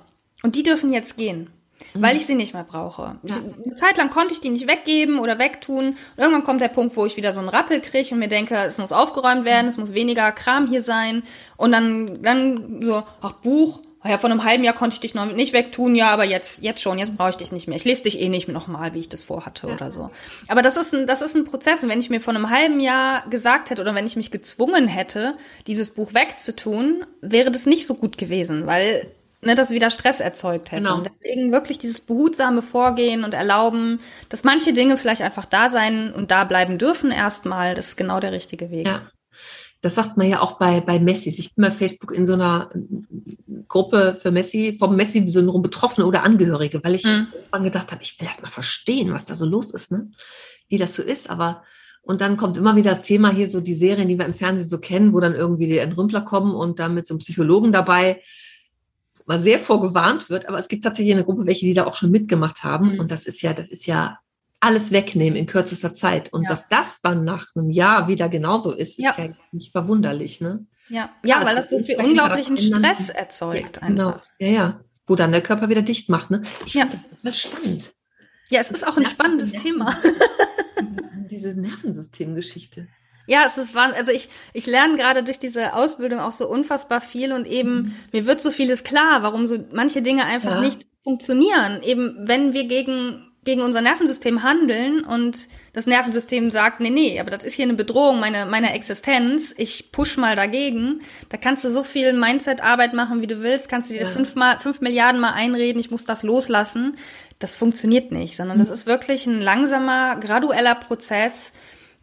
und die dürfen jetzt gehen weil ich sie nicht mehr brauche. Ja. Eine Zeit lang konnte ich die nicht weggeben oder wegtun. Und irgendwann kommt der Punkt, wo ich wieder so einen Rappel kriege und mir denke, es muss aufgeräumt werden, es muss weniger Kram hier sein. Und dann, dann so, ach Buch, oh ja, vor einem halben Jahr konnte ich dich noch nicht wegtun, ja, aber jetzt, jetzt schon, jetzt brauche ich dich nicht mehr. Ich lese dich eh nicht nochmal, wie ich das vorhatte ja. oder so. Aber das ist ein, das ist ein Prozess. Und wenn ich mir vor einem halben Jahr gesagt hätte oder wenn ich mich gezwungen hätte, dieses Buch wegzutun, wäre das nicht so gut gewesen, weil ne, das wieder Stress erzeugt hätte. Genau. Und deswegen wirklich dieses behutsame Vorgehen und erlauben, dass manche Dinge vielleicht einfach da sein und da bleiben dürfen erstmal, das ist genau der richtige Weg. Ja. Das sagt man ja auch bei, bei Messis. Ich bin bei Facebook in so einer Gruppe für Messi, vom Messi-Syndrom Betroffene oder Angehörige, weil ich mhm. gedacht habe, ich will halt mal verstehen, was da so los ist, ne? wie das so ist. Aber und dann kommt immer wieder das Thema hier, so die Serien, die wir im Fernsehen so kennen, wo dann irgendwie die Entrümpler kommen und dann mit so einem Psychologen dabei mal sehr vorgewarnt wird, aber es gibt tatsächlich eine Gruppe, welche die da auch schon mitgemacht haben. Mhm. Und das ist ja, das ist ja alles wegnehmen in kürzester Zeit. Und ja. dass das dann nach einem Jahr wieder genauso ist, ist ja, ja nicht verwunderlich, ne? Ja, ja, weil das so viel unglaublichen Stress erzeugt. Ja, genau, ja, ja. Wo dann der Körper wieder dicht macht, ne? Ich ja. finde das total spannend. Ja, es ist auch ein spannendes Thema. Diese, Nervensystemgeschichte. Ja, es ist also ich ich lerne gerade durch diese Ausbildung auch so unfassbar viel und eben mhm. mir wird so vieles klar, warum so manche Dinge einfach ja. nicht funktionieren. Eben wenn wir gegen gegen unser Nervensystem handeln und das Nervensystem sagt, nee, nee, aber das ist hier eine Bedrohung meiner meiner Existenz, ich push mal dagegen, da kannst du so viel Mindset-Arbeit machen, wie du willst, kannst du dir ja. fünfmal, fünf Milliarden mal einreden, ich muss das loslassen. Das funktioniert nicht, sondern das ist wirklich ein langsamer, gradueller Prozess,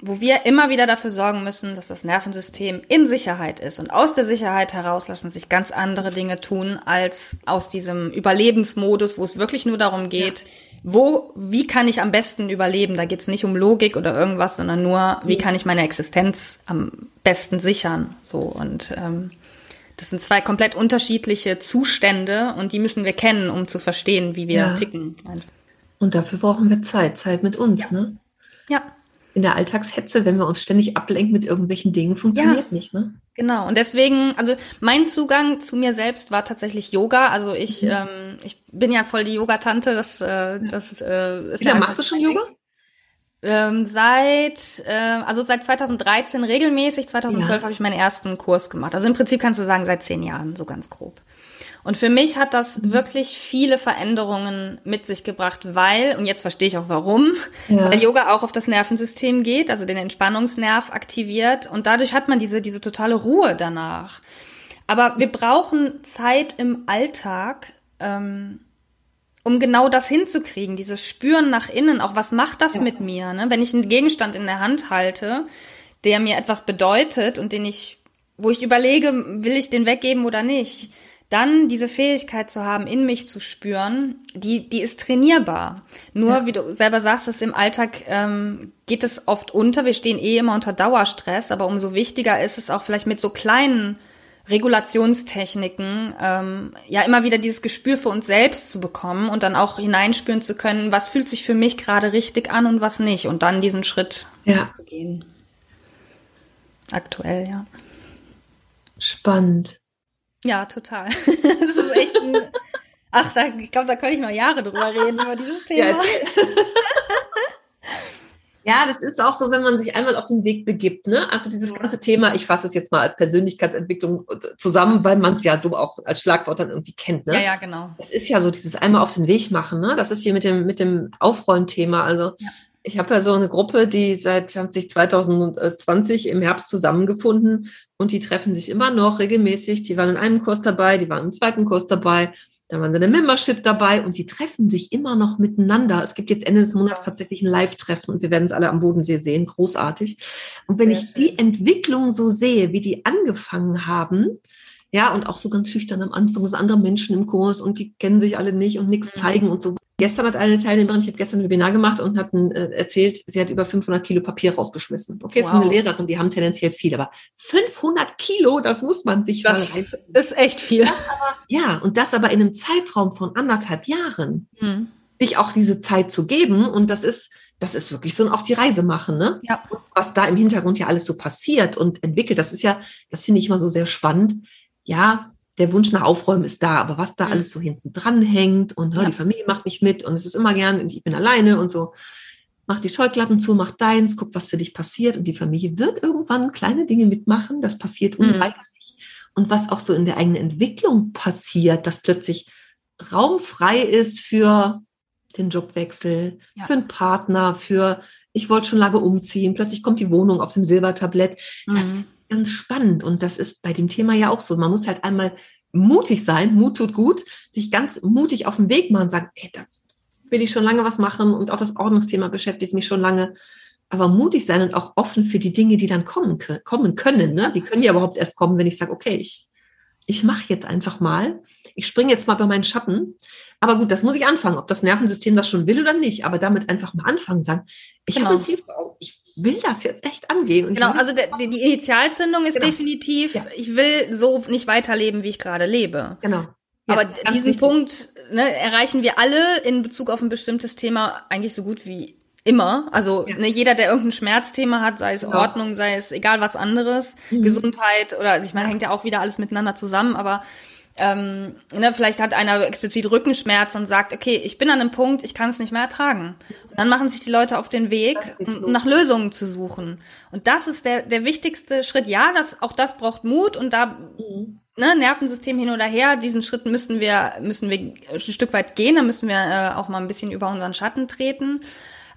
wo wir immer wieder dafür sorgen müssen, dass das Nervensystem in Sicherheit ist. Und aus der Sicherheit heraus lassen sich ganz andere Dinge tun, als aus diesem Überlebensmodus, wo es wirklich nur darum geht, ja. wo, wie kann ich am besten überleben? Da geht es nicht um Logik oder irgendwas, sondern nur, wie kann ich meine Existenz am besten sichern? So und ähm, das sind zwei komplett unterschiedliche Zustände und die müssen wir kennen, um zu verstehen, wie wir ja. ticken. Und dafür brauchen wir Zeit, Zeit mit uns, ja. ne? Ja. In der Alltagshetze, wenn wir uns ständig ablenken mit irgendwelchen Dingen, funktioniert ja. nicht, ne? Genau. Und deswegen, also mein Zugang zu mir selbst war tatsächlich Yoga. Also ich, mhm. ähm, ich bin ja voll die Yoga-Tante. Das, äh, das äh, ist Wie lange machst du schon Yoga? Ähm, seit, äh, also seit 2013 regelmäßig, 2012 ja. habe ich meinen ersten Kurs gemacht. Also im Prinzip kannst du sagen, seit zehn Jahren, so ganz grob. Und für mich hat das wirklich viele Veränderungen mit sich gebracht, weil, und jetzt verstehe ich auch warum, ja. weil Yoga auch auf das Nervensystem geht, also den Entspannungsnerv aktiviert und dadurch hat man diese, diese totale Ruhe danach. Aber wir brauchen Zeit im Alltag, ähm, um genau das hinzukriegen, dieses Spüren nach innen, auch was macht das ja. mit mir, ne? wenn ich einen Gegenstand in der Hand halte, der mir etwas bedeutet und den ich, wo ich überlege, will ich den weggeben oder nicht, dann diese Fähigkeit zu haben, in mich zu spüren, die, die ist trainierbar. Nur, ja. wie du selber sagst, ist im Alltag ähm, geht es oft unter. Wir stehen eh immer unter Dauerstress, aber umso wichtiger ist es auch vielleicht mit so kleinen Regulationstechniken, ähm, ja immer wieder dieses Gespür für uns selbst zu bekommen und dann auch hineinspüren zu können, was fühlt sich für mich gerade richtig an und was nicht und dann diesen Schritt ja. zu gehen. Aktuell, ja. Spannend. Ja, total. das ist echt ein, ach, da, ich glaube, da könnte ich mal Jahre drüber reden, über dieses Thema. Ja, Ja, das ist auch so, wenn man sich einmal auf den Weg begibt. Ne? Also dieses ganze Thema, ich fasse es jetzt mal als Persönlichkeitsentwicklung zusammen, weil man es ja so auch als Schlagwort dann irgendwie kennt. Ne? Ja, ja, genau. Es ist ja so dieses einmal auf den Weg machen. Ne? Das ist hier mit dem, mit dem Aufräumthema. Also ja. Ich habe ja so eine Gruppe, die seit 2020 im Herbst zusammengefunden und die treffen sich immer noch regelmäßig. Die waren in einem Kurs dabei, die waren im zweiten Kurs dabei dann waren sie in der Membership dabei und die treffen sich immer noch miteinander. Es gibt jetzt Ende des Monats tatsächlich ein Live-Treffen und wir werden es alle am Bodensee sehen. Großartig. Und wenn ich die Entwicklung so sehe, wie die angefangen haben, ja, und auch so ganz schüchtern am Anfang, sind andere Menschen im Kurs und die kennen sich alle nicht und nichts mhm. zeigen und so. Gestern hat eine Teilnehmerin, ich habe gestern ein Webinar gemacht und hat äh, erzählt, sie hat über 500 Kilo Papier rausgeschmissen. Okay, wow. ist eine Lehrerin, die haben tendenziell viel, aber 500 Kilo, das muss man sich das mal Das ist echt viel. Aber, ja, und das aber in einem Zeitraum von anderthalb Jahren. Mhm. Sich auch diese Zeit zu geben und das ist, das ist wirklich so ein auf die Reise machen, ne? Ja. Was da im Hintergrund ja alles so passiert und entwickelt, das ist ja, das finde ich immer so sehr spannend ja, der Wunsch nach Aufräumen ist da, aber was da mhm. alles so hinten dran hängt und ja. die Familie macht nicht mit und es ist immer gern und ich bin alleine und so. Mach die Scheuklappen zu, mach deins, guck, was für dich passiert und die Familie wird irgendwann kleine Dinge mitmachen. Das passiert mhm. unweigerlich. Und was auch so in der eigenen Entwicklung passiert, dass plötzlich Raum frei ist für den Jobwechsel, ja. für einen Partner, für ich wollte schon lange umziehen, plötzlich kommt die Wohnung auf dem Silbertablett. Mhm. Das ganz spannend und das ist bei dem Thema ja auch so. Man muss halt einmal mutig sein, Mut tut gut, sich ganz mutig auf den Weg machen und sagen, ey, da will ich schon lange was machen und auch das Ordnungsthema beschäftigt mich schon lange. Aber mutig sein und auch offen für die Dinge, die dann kommen, kommen können. Ne? Die können ja überhaupt erst kommen, wenn ich sage, okay, ich, ich mache jetzt einfach mal. Ich springe jetzt mal bei meinen Schatten. Aber gut, das muss ich anfangen, ob das Nervensystem das schon will oder nicht. Aber damit einfach mal anfangen, sagen, ich genau. habe ein Ziel vor Augen. Ich will das jetzt echt angehen. Und genau, also der, die Initialzündung ist genau. definitiv, ja. ich will so nicht weiterleben, wie ich gerade lebe. Genau. Ja, Aber diesen wichtig. Punkt ne, erreichen wir alle in Bezug auf ein bestimmtes Thema eigentlich so gut wie immer. Also ja. ne, jeder, der irgendein Schmerzthema hat, sei es genau. Ordnung, sei es egal was anderes, mhm. Gesundheit oder ich meine, hängt ja auch wieder alles miteinander zusammen, aber ähm, ne, vielleicht hat einer explizit Rückenschmerz und sagt, okay, ich bin an einem Punkt, ich kann es nicht mehr ertragen. Und dann machen sich die Leute auf den Weg, um nach Lösungen zu suchen. Und das ist der, der wichtigste Schritt. Ja, das, auch das braucht Mut und da mhm. ne, Nervensystem hin oder her, diesen Schritt müssen wir, müssen wir ein Stück weit gehen, da müssen wir äh, auch mal ein bisschen über unseren Schatten treten.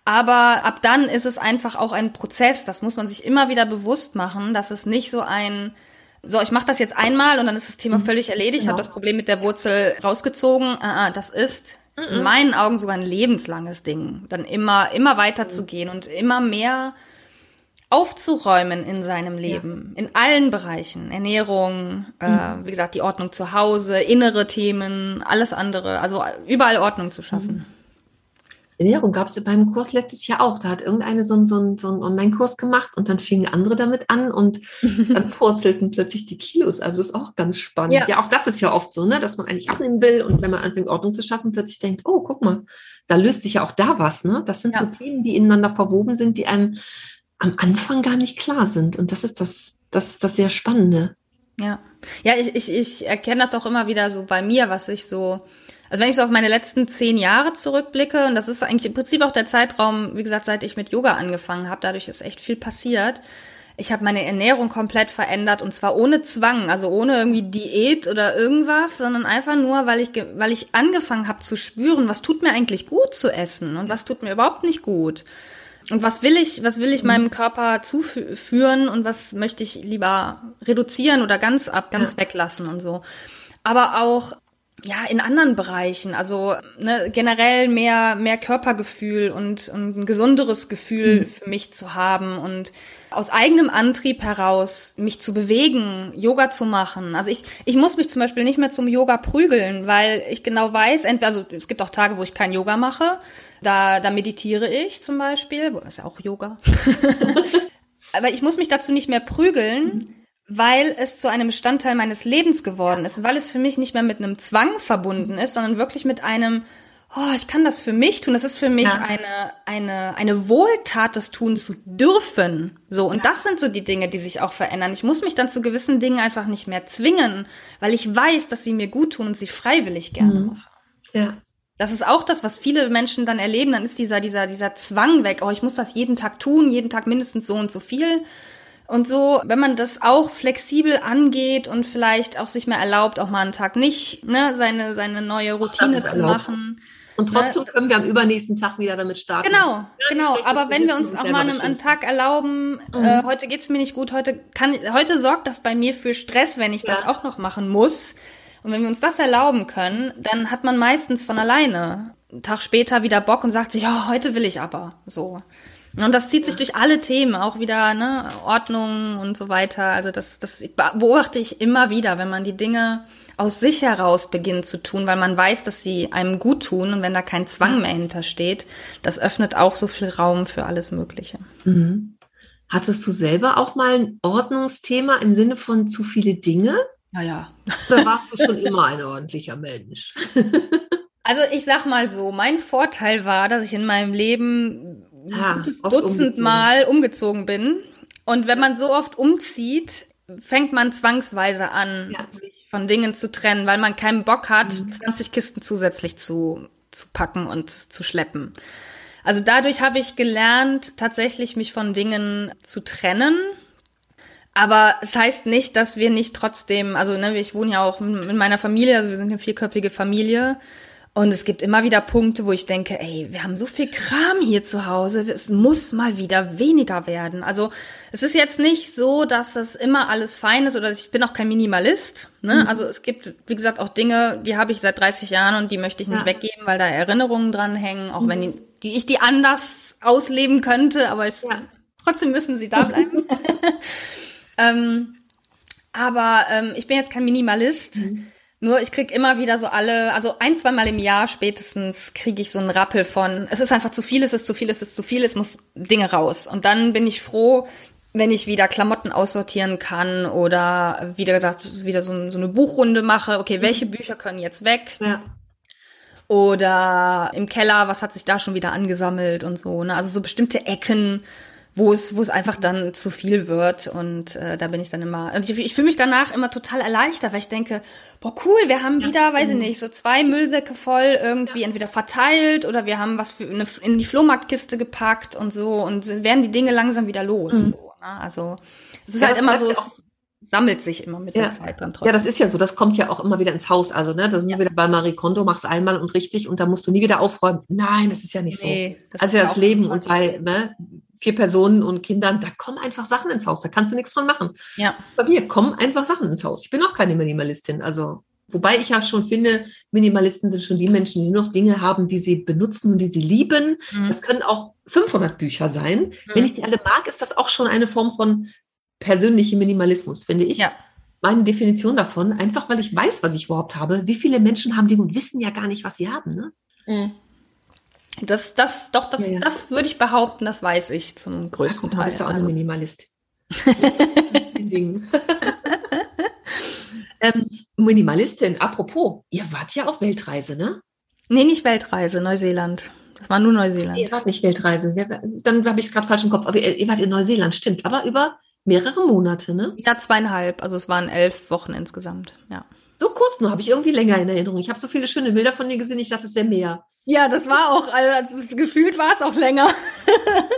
Aber ab dann ist es einfach auch ein Prozess, das muss man sich immer wieder bewusst machen, dass es nicht so ein so, ich mache das jetzt einmal und dann ist das Thema mhm. völlig erledigt, genau. habe das Problem mit der Wurzel rausgezogen. Ah, ah, das ist mhm. in meinen Augen sogar ein lebenslanges Ding, dann immer, immer weiter mhm. zu gehen und immer mehr aufzuräumen in seinem Leben, ja. in allen Bereichen, Ernährung, äh, mhm. äh, wie gesagt, die Ordnung zu Hause, innere Themen, alles andere, also überall Ordnung zu schaffen. Ernährung gab es beim Kurs letztes Jahr auch. Da hat irgendeine so, so, so einen Online-Kurs gemacht und dann fingen andere damit an und dann purzelten plötzlich die Kilos. Also ist auch ganz spannend. Ja. ja, auch das ist ja oft so, ne, dass man eigentlich abnehmen will und wenn man anfängt, Ordnung zu schaffen, plötzlich denkt, oh, guck mal, da löst sich ja auch da was. Ne? Das sind ja. so Themen, die ineinander verwoben sind, die einem am Anfang gar nicht klar sind. Und das ist das, das ist das sehr Spannende. Ja, ja, ich, ich, ich erkenne das auch immer wieder so bei mir, was ich so also wenn ich so auf meine letzten zehn Jahre zurückblicke, und das ist eigentlich im Prinzip auch der Zeitraum, wie gesagt, seit ich mit Yoga angefangen habe, dadurch ist echt viel passiert. Ich habe meine Ernährung komplett verändert und zwar ohne Zwang, also ohne irgendwie Diät oder irgendwas, sondern einfach nur, weil ich, weil ich angefangen habe zu spüren, was tut mir eigentlich gut zu essen und was tut mir überhaupt nicht gut. Und was will ich, was will ich mhm. meinem Körper zuführen und was möchte ich lieber reduzieren oder ganz ab, ganz ja. weglassen und so. Aber auch ja, in anderen Bereichen, also ne, generell mehr, mehr Körpergefühl und, und ein gesunderes Gefühl mhm. für mich zu haben und aus eigenem Antrieb heraus mich zu bewegen, Yoga zu machen. Also ich, ich muss mich zum Beispiel nicht mehr zum Yoga prügeln, weil ich genau weiß, entweder, also es gibt auch Tage, wo ich kein Yoga mache, da, da meditiere ich zum Beispiel, das ist ja auch Yoga. Aber ich muss mich dazu nicht mehr prügeln. Mhm weil es zu einem Bestandteil meines Lebens geworden ist, weil es für mich nicht mehr mit einem Zwang verbunden ist, sondern wirklich mit einem, oh, ich kann das für mich tun. Das ist für mich ja. eine, eine, eine Wohltat, das tun zu dürfen. So. Und ja. das sind so die Dinge, die sich auch verändern. Ich muss mich dann zu gewissen Dingen einfach nicht mehr zwingen, weil ich weiß, dass sie mir gut tun und sie freiwillig gerne mhm. mache. Ja. Das ist auch das, was viele Menschen dann erleben. Dann ist dieser, dieser, dieser Zwang weg. Oh, ich muss das jeden Tag tun, jeden Tag mindestens so und so viel. Und so, wenn man das auch flexibel angeht und vielleicht auch sich mehr erlaubt, auch mal einen Tag nicht, ne, seine, seine neue Routine zu machen. Und trotzdem ne? können wir am übernächsten Tag wieder damit starten. Genau, genau. Aber wenn wir uns auch mal einen, einen Tag erlauben, mhm. äh, heute geht's mir nicht gut, heute kann, heute sorgt das bei mir für Stress, wenn ich ja. das auch noch machen muss. Und wenn wir uns das erlauben können, dann hat man meistens von alleine einen Tag später wieder Bock und sagt sich, oh, heute will ich aber so. Und das zieht sich durch alle Themen, auch wieder ne, Ordnung und so weiter. Also das, das beobachte ich immer wieder, wenn man die Dinge aus sich heraus beginnt zu tun, weil man weiß, dass sie einem gut tun und wenn da kein Zwang mehr hintersteht, das öffnet auch so viel Raum für alles Mögliche. Mhm. Hattest du selber auch mal ein Ordnungsthema im Sinne von zu viele Dinge? Ja, ja. Da warst du schon immer ein ordentlicher Mensch. Also ich sag mal so, mein Vorteil war, dass ich in meinem Leben ah, Dutzend umgezogen. Mal umgezogen bin. Und wenn man so oft umzieht, fängt man zwangsweise an, ja. sich von Dingen zu trennen, weil man keinen Bock hat, mhm. 20 Kisten zusätzlich zu, zu packen und zu schleppen. Also dadurch habe ich gelernt, tatsächlich mich von Dingen zu trennen. Aber es heißt nicht, dass wir nicht trotzdem, also ne, ich wohne ja auch mit meiner Familie, also wir sind eine vierköpfige Familie. Und es gibt immer wieder Punkte, wo ich denke, ey, wir haben so viel Kram hier zu Hause, es muss mal wieder weniger werden. Also es ist jetzt nicht so, dass das immer alles fein ist oder ich bin auch kein Minimalist. Ne? Mhm. Also es gibt, wie gesagt, auch Dinge, die habe ich seit 30 Jahren und die möchte ich nicht ja. weggeben, weil da Erinnerungen dran hängen, auch mhm. wenn die, die, ich die anders ausleben könnte, aber ich, ja. trotzdem müssen sie da bleiben. ähm, aber ähm, ich bin jetzt kein Minimalist. Mhm. Nur ich krieg immer wieder so alle, also ein, zwei Mal im Jahr spätestens kriege ich so einen Rappel von, es ist einfach zu viel, es ist zu viel, es ist zu viel, es muss Dinge raus. Und dann bin ich froh, wenn ich wieder Klamotten aussortieren kann oder wieder gesagt, wieder so, so eine Buchrunde mache, okay, welche Bücher können jetzt weg? Ja. Oder im Keller, was hat sich da schon wieder angesammelt und so. Ne? Also so bestimmte Ecken, wo es, wo es einfach dann zu viel wird. Und äh, da bin ich dann immer, also ich, ich fühle mich danach immer total erleichtert, weil ich denke, boah, cool, wir haben wieder, ja. weiß ich nicht, so zwei Müllsäcke voll irgendwie ja. entweder verteilt oder wir haben was für eine, in die Flohmarktkiste gepackt und so und werden die Dinge langsam wieder los. Mhm. So, ne? Also es ist ja, halt immer so, es sammelt sich immer mit der Zeit dann trotzdem. Ja, das ist ja so, das kommt ja auch immer wieder ins Haus. Also, ne, da sind wir wieder bei Marie Kondo, mach's einmal und richtig und da musst du nie wieder aufräumen. Nein, das ist ja nicht nee, so. Das also ist ja das Leben und bei, ne, vier Personen und Kindern, da kommen einfach Sachen ins Haus, da kannst du nichts dran machen. Ja. Bei mir kommen einfach Sachen ins Haus. Ich bin auch keine Minimalistin, also Wobei ich ja schon finde, Minimalisten sind schon die Menschen, die nur noch Dinge haben, die sie benutzen und die sie lieben. Mhm. Das können auch 500 Bücher sein. Mhm. Wenn ich die alle mag, ist das auch schon eine Form von persönlichem Minimalismus, finde ich. Ja. Meine Definition davon, einfach weil ich weiß, was ich überhaupt habe. Wie viele Menschen haben die und wissen ja gar nicht, was sie haben. Ne? Mhm. Das, das, doch, das, ja, ja. das würde ich behaupten, das weiß ich zum größten Ach, Teil. Du bist ja auch ein Minimalist. ähm, Minimalistin, apropos, ihr wart ja auf Weltreise, ne? Nee, nicht Weltreise, Neuseeland. Das war nur Neuseeland. Ihr wart nicht Weltreise. Dann habe ich es gerade falsch im Kopf. Aber ihr, ihr wart in Neuseeland, stimmt. Aber über mehrere Monate, ne? Ja, zweieinhalb. Also es waren elf Wochen insgesamt, ja. So kurz nur, habe ich irgendwie länger in Erinnerung. Ich habe so viele schöne Bilder von dir gesehen, ich dachte, es wäre mehr. Ja, das war auch, also gefühlt war es auch länger.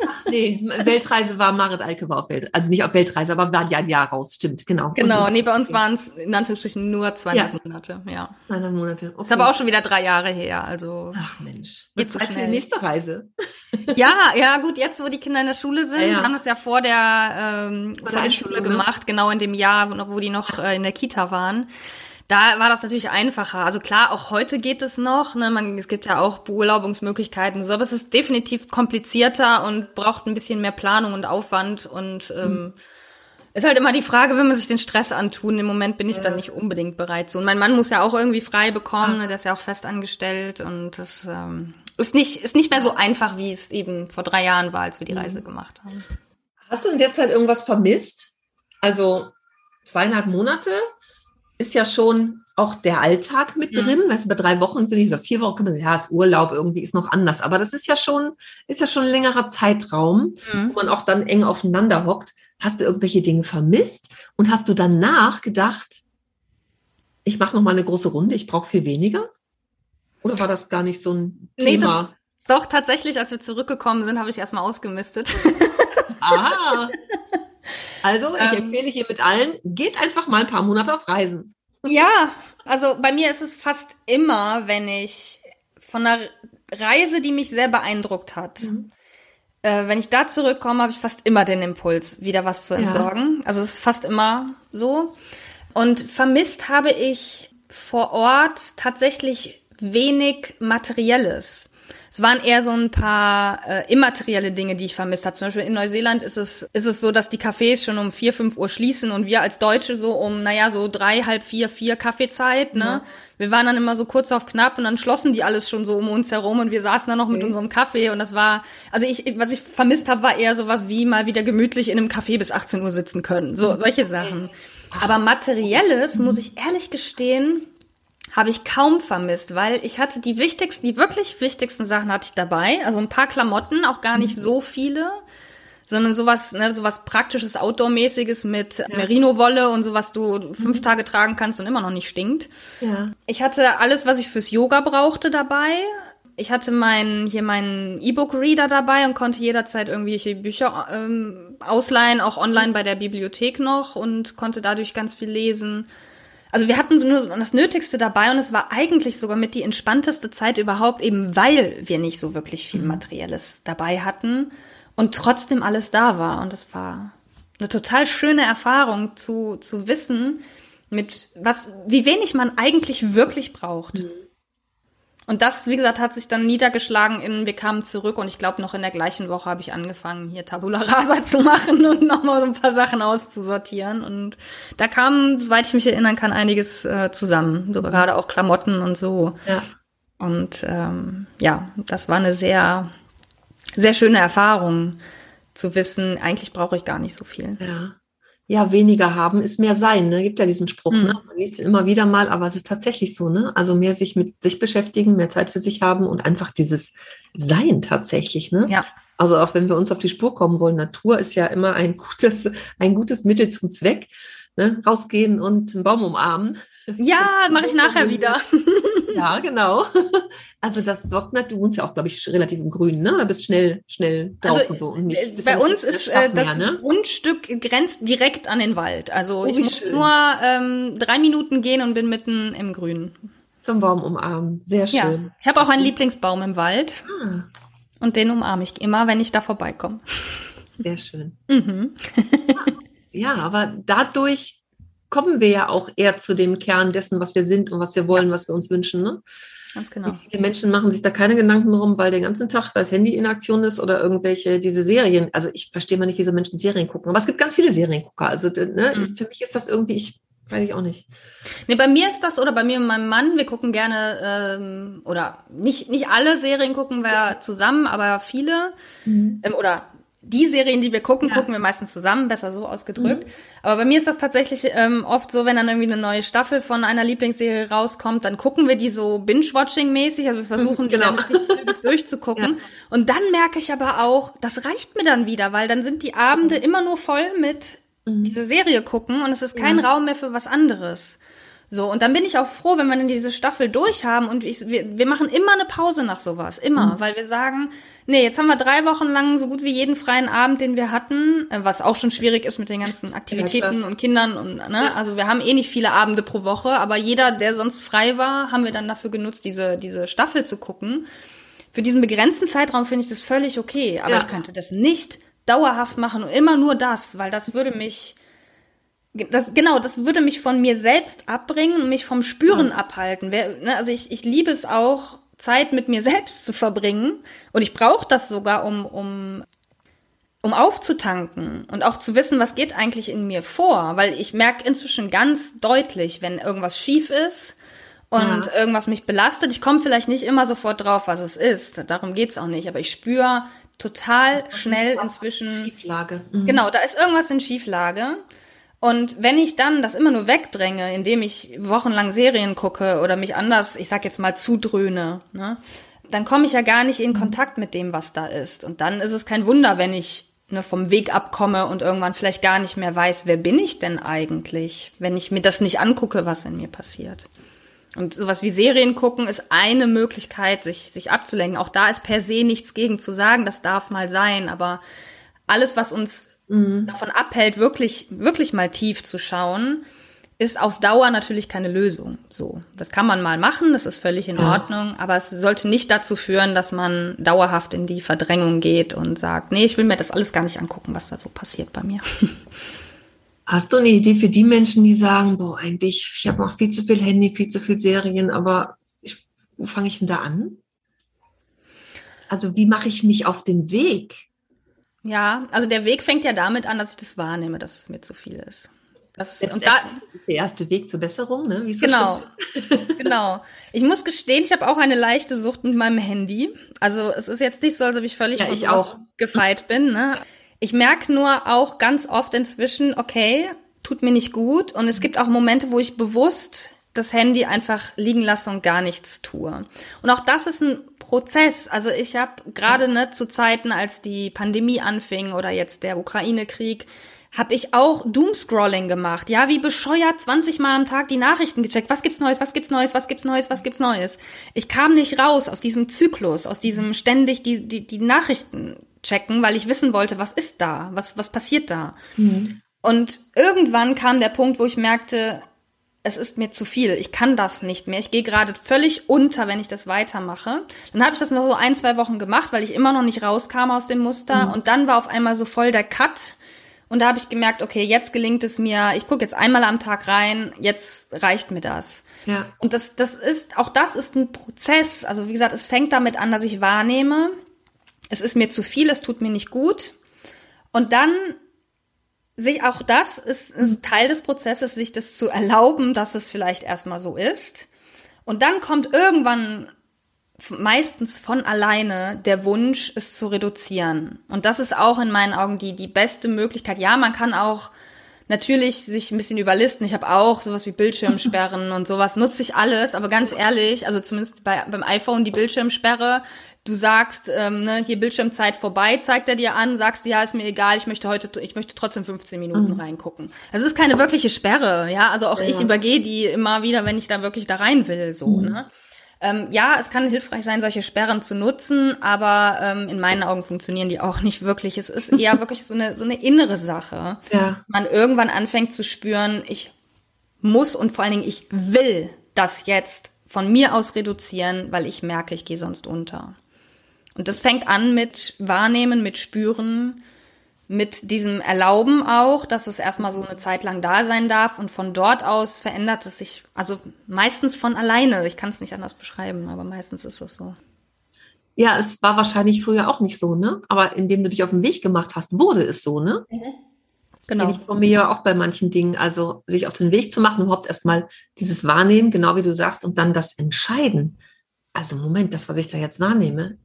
Ach nee, Weltreise war Marit Alke war auf Welt, also nicht auf Weltreise, aber war ja ein Jahr raus, stimmt, genau. Genau, nee, bei uns waren es in Anführungsstrichen nur zweieinhalb ja. Monate, ja. Zweieinhalb Monate. Okay. Ist aber auch schon wieder drei Jahre her, also. Ach Mensch, jetzt Zeit für die nächste Reise. Ja, ja, gut, jetzt wo die Kinder in der Schule sind, ja, ja. haben das ja vor der, ähm, vor, vor der Schule ne? gemacht, genau in dem Jahr, wo die noch äh, in der Kita waren. Da war das natürlich einfacher. Also klar, auch heute geht es noch. Ne? Man, es gibt ja auch Beurlaubungsmöglichkeiten, so, aber es ist definitiv komplizierter und braucht ein bisschen mehr Planung und Aufwand und ähm, mhm. ist halt immer die Frage, wenn man sich den Stress antun. Im Moment bin ich ja. dann nicht unbedingt bereit zu. Und mein Mann muss ja auch irgendwie frei bekommen, ne? der ist ja auch fest angestellt und das ähm, ist nicht ist nicht mehr so einfach, wie es eben vor drei Jahren war, als wir die mhm. Reise gemacht haben. Hast du in der Zeit irgendwas vermisst? Also zweieinhalb Monate ist ja schon auch der Alltag mit drin. Mhm. Weißt du, bei drei Wochen finde ich, oder vier Wochen kann man sagen, ja, ist Urlaub, irgendwie ist noch anders. Aber das ist ja schon, ist ja schon ein längerer Zeitraum, mhm. wo man auch dann eng aufeinander hockt. Hast du irgendwelche Dinge vermisst? Und hast du danach gedacht, ich mache noch mal eine große Runde, ich brauche viel weniger? Oder war das gar nicht so ein nee, Thema? Das, doch, tatsächlich, als wir zurückgekommen sind, habe ich erstmal ausgemistet. Ah. Also, ich ähm, empfehle hier mit allen, geht einfach mal ein paar Monate auf Reisen. Ja, also bei mir ist es fast immer, wenn ich von einer Reise, die mich sehr beeindruckt hat, mhm. äh, wenn ich da zurückkomme, habe ich fast immer den Impuls, wieder was zu entsorgen. Ja. Also es ist fast immer so. Und vermisst habe ich vor Ort tatsächlich wenig Materielles. Es waren eher so ein paar äh, immaterielle Dinge, die ich vermisst habe. Zum Beispiel in Neuseeland ist es, ist es so, dass die Cafés schon um vier, fünf Uhr schließen und wir als Deutsche so um, naja, so drei, halb vier, vier Kaffeezeit, ne? Ja. Wir waren dann immer so kurz auf knapp und dann schlossen die alles schon so um uns herum und wir saßen dann noch okay. mit unserem Kaffee und das war, also ich, was ich vermisst habe, war eher sowas wie mal wieder gemütlich in einem Café bis 18 Uhr sitzen können. So, solche Sachen. Aber materielles, muss ich ehrlich gestehen, habe ich kaum vermisst, weil ich hatte die wichtigsten, die wirklich wichtigsten Sachen hatte ich dabei. Also ein paar Klamotten, auch gar nicht mhm. so viele, sondern sowas, ne, sowas praktisches, Outdoor-mäßiges mit ja. Merino-Wolle und sowas du fünf mhm. Tage tragen kannst und immer noch nicht stinkt. Ja. Ich hatte alles, was ich fürs Yoga brauchte dabei. Ich hatte mein, hier meinen E-Book-Reader dabei und konnte jederzeit irgendwelche Bücher ähm, ausleihen, auch online bei der Bibliothek noch und konnte dadurch ganz viel lesen. Also wir hatten nur das Nötigste dabei und es war eigentlich sogar mit die entspannteste Zeit überhaupt, eben weil wir nicht so wirklich viel mhm. Materielles dabei hatten und trotzdem alles da war. Und das war eine total schöne Erfahrung zu, zu wissen, mit was, wie wenig man eigentlich wirklich braucht. Mhm. Und das, wie gesagt, hat sich dann niedergeschlagen in, wir kamen zurück und ich glaube, noch in der gleichen Woche habe ich angefangen, hier Tabula Rasa zu machen und nochmal so ein paar Sachen auszusortieren. Und da kam, soweit ich mich erinnern kann, einiges äh, zusammen. So gerade auch Klamotten und so. Ja. Und ähm, ja, das war eine sehr, sehr schöne Erfahrung zu wissen, eigentlich brauche ich gar nicht so viel. Ja ja, weniger haben ist mehr sein. Ne? Gibt ja diesen Spruch, mhm. ne? Man liest ihn immer wieder mal, aber es ist tatsächlich so, ne? Also mehr sich mit sich beschäftigen, mehr Zeit für sich haben und einfach dieses Sein tatsächlich, ne? Ja. Also auch wenn wir uns auf die Spur kommen wollen, Natur ist ja immer ein gutes, ein gutes Mittel zum Zweck. Ne? Rausgehen und einen Baum umarmen. Ja, mache ich nachher wieder. Ja, genau. Also das sorgt natürlich, du wohnst ja auch, glaube ich, relativ im Grünen, ne? Da bist schnell, schnell also, draußen also, so. Und nicht, bei uns ist äh, das mehr, ne? Grundstück grenzt direkt an den Wald. Also oh, ich muss schön. nur ähm, drei Minuten gehen und bin mitten im Grünen. Zum Baum umarmen. Sehr schön. Ja. Ich habe auch einen Lieblingsbaum im Wald. Ah. Und den umarme ich immer, wenn ich da vorbeikomme. Sehr schön. Mhm. ja, aber dadurch kommen wir ja auch eher zu dem Kern dessen, was wir sind und was wir wollen, was wir uns wünschen. Ne? Ganz genau. Die Menschen machen sich da keine Gedanken drum, weil den ganzen Tag das Handy in Aktion ist oder irgendwelche, diese Serien. Also ich verstehe mal nicht, wieso Menschen Serien gucken. Aber es gibt ganz viele Seriengucker. Also ne, mhm. für mich ist das irgendwie, ich weiß ich auch nicht. Nee, bei mir ist das, oder bei mir und meinem Mann, wir gucken gerne, ähm, oder nicht, nicht alle Serien gucken wir zusammen, aber viele. Mhm. Ähm, oder die Serien, die wir gucken, ja. gucken wir meistens zusammen, besser so ausgedrückt. Mhm. Aber bei mir ist das tatsächlich ähm, oft so, wenn dann irgendwie eine neue Staffel von einer Lieblingsserie rauskommt, dann gucken wir die so Binge-Watching-mäßig, also wir versuchen genau. die dann zügig durchzugucken. Ja. Und dann merke ich aber auch, das reicht mir dann wieder, weil dann sind die Abende mhm. immer nur voll mit mhm. diese Serie gucken und es ist kein. Raum mehr für was anderes. So, und dann bin ich auch froh, wenn wir dann diese Staffel durchhaben und ich, wir, wir machen immer eine Pause nach sowas, immer, mhm. weil wir sagen, nee, jetzt haben wir drei Wochen lang so gut wie jeden freien Abend, den wir hatten, äh, was auch schon schwierig ist mit den ganzen Aktivitäten ja, und Kindern und, ne, also wir haben eh nicht viele Abende pro Woche, aber jeder, der sonst frei war, haben wir dann dafür genutzt, diese, diese Staffel zu gucken. Für diesen begrenzten Zeitraum finde ich das völlig okay, aber ja. ich könnte das nicht dauerhaft machen und immer nur das, weil das würde mich, das, genau, das würde mich von mir selbst abbringen und mich vom Spüren ja. abhalten. Wer, ne, also ich, ich liebe es auch, Zeit mit mir selbst zu verbringen. Und ich brauche das sogar, um, um, um aufzutanken und auch zu wissen, was geht eigentlich in mir vor. Weil ich merke inzwischen ganz deutlich, wenn irgendwas schief ist und ja. irgendwas mich belastet. Ich komme vielleicht nicht immer sofort drauf, was es ist. Darum geht's auch nicht. Aber ich spüre total schnell inzwischen. Schieflage. Mhm. Genau, da ist irgendwas in Schieflage. Und wenn ich dann das immer nur wegdränge, indem ich wochenlang Serien gucke oder mich anders, ich sag jetzt mal, zudröhne, ne, dann komme ich ja gar nicht in Kontakt mit dem, was da ist. Und dann ist es kein Wunder, wenn ich ne, vom Weg abkomme und irgendwann vielleicht gar nicht mehr weiß, wer bin ich denn eigentlich, wenn ich mir das nicht angucke, was in mir passiert. Und sowas wie Serien gucken ist eine Möglichkeit, sich, sich abzulenken. Auch da ist per se nichts gegen zu sagen, das darf mal sein, aber alles, was uns mhm. davon abhält, wirklich, wirklich mal tief zu schauen, ist auf Dauer natürlich keine Lösung. So, das kann man mal machen, das ist völlig in ja. Ordnung, aber es sollte nicht dazu führen, dass man dauerhaft in die Verdrängung geht und sagt, nee, ich will mir das alles gar nicht angucken, was da so passiert bei mir. Hast du eine Idee für die Menschen, die sagen, boah, eigentlich, ich habe noch viel zu viel Handy, viel zu viel Serien, aber ich, wo fange ich denn da an? Also wie mache ich mich auf den Weg? Ja, also der Weg fängt ja damit an, dass ich das wahrnehme, dass es mir zu viel ist. Das, da, das ist der erste Weg zur Besserung, ne? So genau, genau. Ich muss gestehen, ich habe auch eine leichte Sucht mit meinem Handy. Also es ist jetzt nicht so, als ob ich völlig ja, ich auch. gefeit bin. Ne? Ich merke nur auch ganz oft inzwischen, okay, tut mir nicht gut. Und es gibt auch Momente, wo ich bewusst das Handy einfach liegen lasse und gar nichts tue. Und auch das ist ein Prozess. Also ich habe gerade ne, zu Zeiten, als die Pandemie anfing oder jetzt der Ukraine-Krieg, habe ich auch Doomscrolling gemacht. Ja, wie bescheuert 20 Mal am Tag die Nachrichten gecheckt. Was gibt's Neues? Was gibt's Neues? Was gibt's Neues? Was gibt's Neues? Ich kam nicht raus aus diesem Zyklus, aus diesem ständig die, die, die Nachrichten checken, weil ich wissen wollte, was ist da? Was, was passiert da? Mhm. Und irgendwann kam der Punkt, wo ich merkte, es ist mir zu viel, ich kann das nicht mehr, ich gehe gerade völlig unter, wenn ich das weitermache. Dann habe ich das noch so ein, zwei Wochen gemacht, weil ich immer noch nicht rauskam aus dem Muster mhm. und dann war auf einmal so voll der Cut und da habe ich gemerkt, okay, jetzt gelingt es mir, ich gucke jetzt einmal am Tag rein, jetzt reicht mir das. Ja. Und das, das ist, auch das ist ein Prozess. Also wie gesagt, es fängt damit an, dass ich wahrnehme, es ist mir zu viel, es tut mir nicht gut. Und dann sich auch das ist, ist Teil des Prozesses, sich das zu erlauben, dass es vielleicht erstmal so ist. Und dann kommt irgendwann meistens von alleine der Wunsch, es zu reduzieren. Und das ist auch in meinen Augen die, die beste Möglichkeit. Ja, man kann auch natürlich sich ein bisschen überlisten. Ich habe auch sowas wie Bildschirmsperren und sowas, nutze ich alles, aber ganz ehrlich, also zumindest bei, beim iPhone die Bildschirmsperre, du sagst, ähm, ne, hier Bildschirmzeit vorbei, zeigt er dir an, sagst du, ja, ist mir egal, ich möchte heute, ich möchte trotzdem 15 Minuten mhm. reingucken. Das ist keine wirkliche Sperre, ja. Also auch ja. ich übergehe die immer wieder, wenn ich da wirklich da rein will, so, mhm. ne. Ähm, ja, es kann hilfreich sein, solche Sperren zu nutzen, aber ähm, in meinen Augen funktionieren die auch nicht wirklich. Es ist eher wirklich so eine, so eine innere Sache. Ja. Man irgendwann anfängt zu spüren, ich muss und vor allen Dingen ich will das jetzt von mir aus reduzieren, weil ich merke, ich gehe sonst unter. Und das fängt an mit Wahrnehmen, mit Spüren, mit diesem Erlauben auch, dass es erstmal so eine Zeit lang da sein darf und von dort aus verändert es sich, also meistens von alleine. Ich kann es nicht anders beschreiben, aber meistens ist es so. Ja, es war wahrscheinlich früher auch nicht so, ne? Aber indem du dich auf den Weg gemacht hast, wurde es so, ne? Mhm. Genau. Ich von mir ja auch bei manchen Dingen, also sich auf den Weg zu machen, überhaupt erstmal dieses Wahrnehmen, genau wie du sagst, und dann das Entscheiden. Also Moment, das, was ich da jetzt wahrnehme,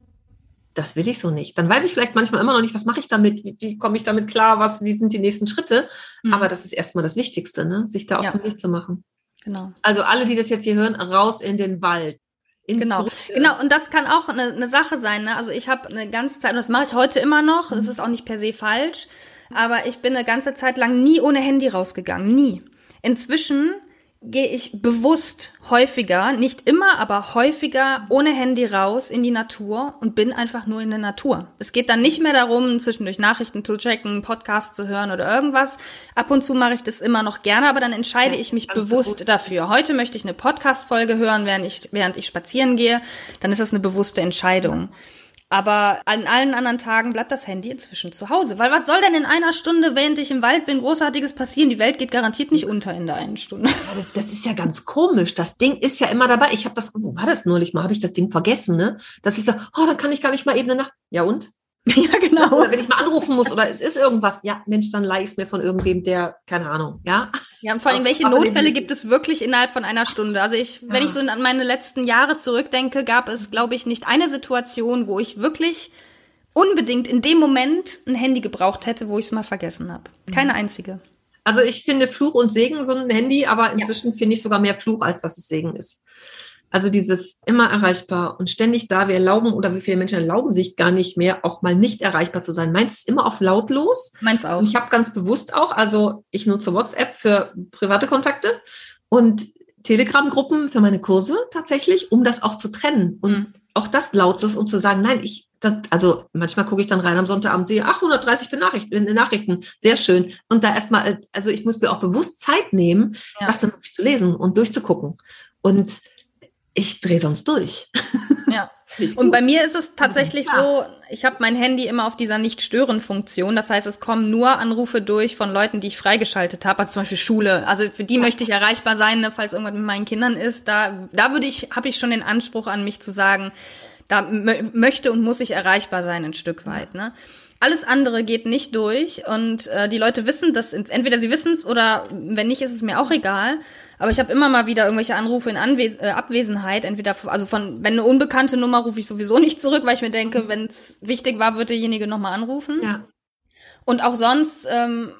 das will ich so nicht. Dann weiß ich vielleicht manchmal immer noch nicht, was mache ich damit, wie, wie komme ich damit klar, was, wie sind die nächsten Schritte. Mhm. Aber das ist erstmal das Wichtigste, ne? sich da auf ja. den Weg zu machen. Genau. Also alle, die das jetzt hier hören, raus in den Wald. Genau, Brüste. genau. Und das kann auch eine, eine Sache sein. Ne? Also ich habe eine ganze Zeit, und das mache ich heute immer noch, mhm. das ist auch nicht per se falsch, aber ich bin eine ganze Zeit lang nie ohne Handy rausgegangen. Nie. Inzwischen gehe ich bewusst häufiger, nicht immer, aber häufiger ohne Handy raus in die Natur und bin einfach nur in der Natur. Es geht dann nicht mehr darum, zwischendurch Nachrichten zu checken, Podcasts zu hören oder irgendwas. Ab und zu mache ich das immer noch gerne, aber dann entscheide ja, ich mich bewusst, bewusst dafür. Heute möchte ich eine Podcast-Folge hören, während ich, während ich spazieren gehe. Dann ist das eine bewusste Entscheidung. Ja. Aber an allen anderen Tagen bleibt das Handy inzwischen zu Hause. Weil was soll denn in einer Stunde, während ich im Wald bin, großartiges passieren? Die Welt geht garantiert nicht unter in der einen Stunde. Das, das ist ja ganz komisch. Das Ding ist ja immer dabei. Ich habe das, wo war das neulich mal? Habe ich das Ding vergessen, ne? Dass ich so, oh, dann kann ich gar nicht mal eben eine Nacht. Ja und? Ja, genau. Oder wenn ich mal anrufen muss oder es ist irgendwas, ja, Mensch, dann leih ich es mir von irgendwem, der, keine Ahnung, ja. Ja, und vor allem, welche Notfälle gibt es wirklich innerhalb von einer Stunde? Also ich, ja. wenn ich so an meine letzten Jahre zurückdenke, gab es, glaube ich, nicht eine Situation, wo ich wirklich unbedingt in dem Moment ein Handy gebraucht hätte, wo ich es mal vergessen habe. Keine mhm. einzige. Also ich finde Fluch und Segen so ein Handy, aber inzwischen ja. finde ich sogar mehr Fluch, als dass es Segen ist. Also dieses immer erreichbar und ständig da. Wir erlauben oder wie viele Menschen erlauben sich gar nicht mehr, auch mal nicht erreichbar zu sein. Meins ist immer auf lautlos. Meins auch. Und ich habe ganz bewusst auch, also ich nutze WhatsApp für private Kontakte und Telegram-Gruppen für meine Kurse tatsächlich, um das auch zu trennen. Und mhm. auch das lautlos, um zu sagen, nein, ich, das, also manchmal gucke ich dann rein am Sonntagabend, sehe 830 Benachrichtigungen, Nachrichten, sehr schön. Und da erstmal, also ich muss mir auch bewusst Zeit nehmen, ja. das dann wirklich zu lesen und durchzugucken. Und ich drehe sonst durch. Ja. Und bei mir ist es tatsächlich so, ich habe mein Handy immer auf dieser Nicht-Stören-Funktion. Das heißt, es kommen nur Anrufe durch von Leuten, die ich freigeschaltet habe, also zum Beispiel Schule. Also für die ja. möchte ich erreichbar sein, ne, falls irgendwas mit meinen Kindern ist. Da, da würde ich, habe ich schon den Anspruch an mich zu sagen, da möchte und muss ich erreichbar sein, ein Stück weit. Ne? Alles andere geht nicht durch und äh, die Leute wissen das, entweder sie wissen es oder wenn nicht, ist es mir auch egal. Aber ich habe immer mal wieder irgendwelche Anrufe in Anwes äh, Abwesenheit. Entweder, also von, wenn eine unbekannte Nummer rufe ich sowieso nicht zurück, weil ich mir denke, wenn es wichtig war, wird derjenige nochmal anrufen. Ja. Und auch sonst ähm,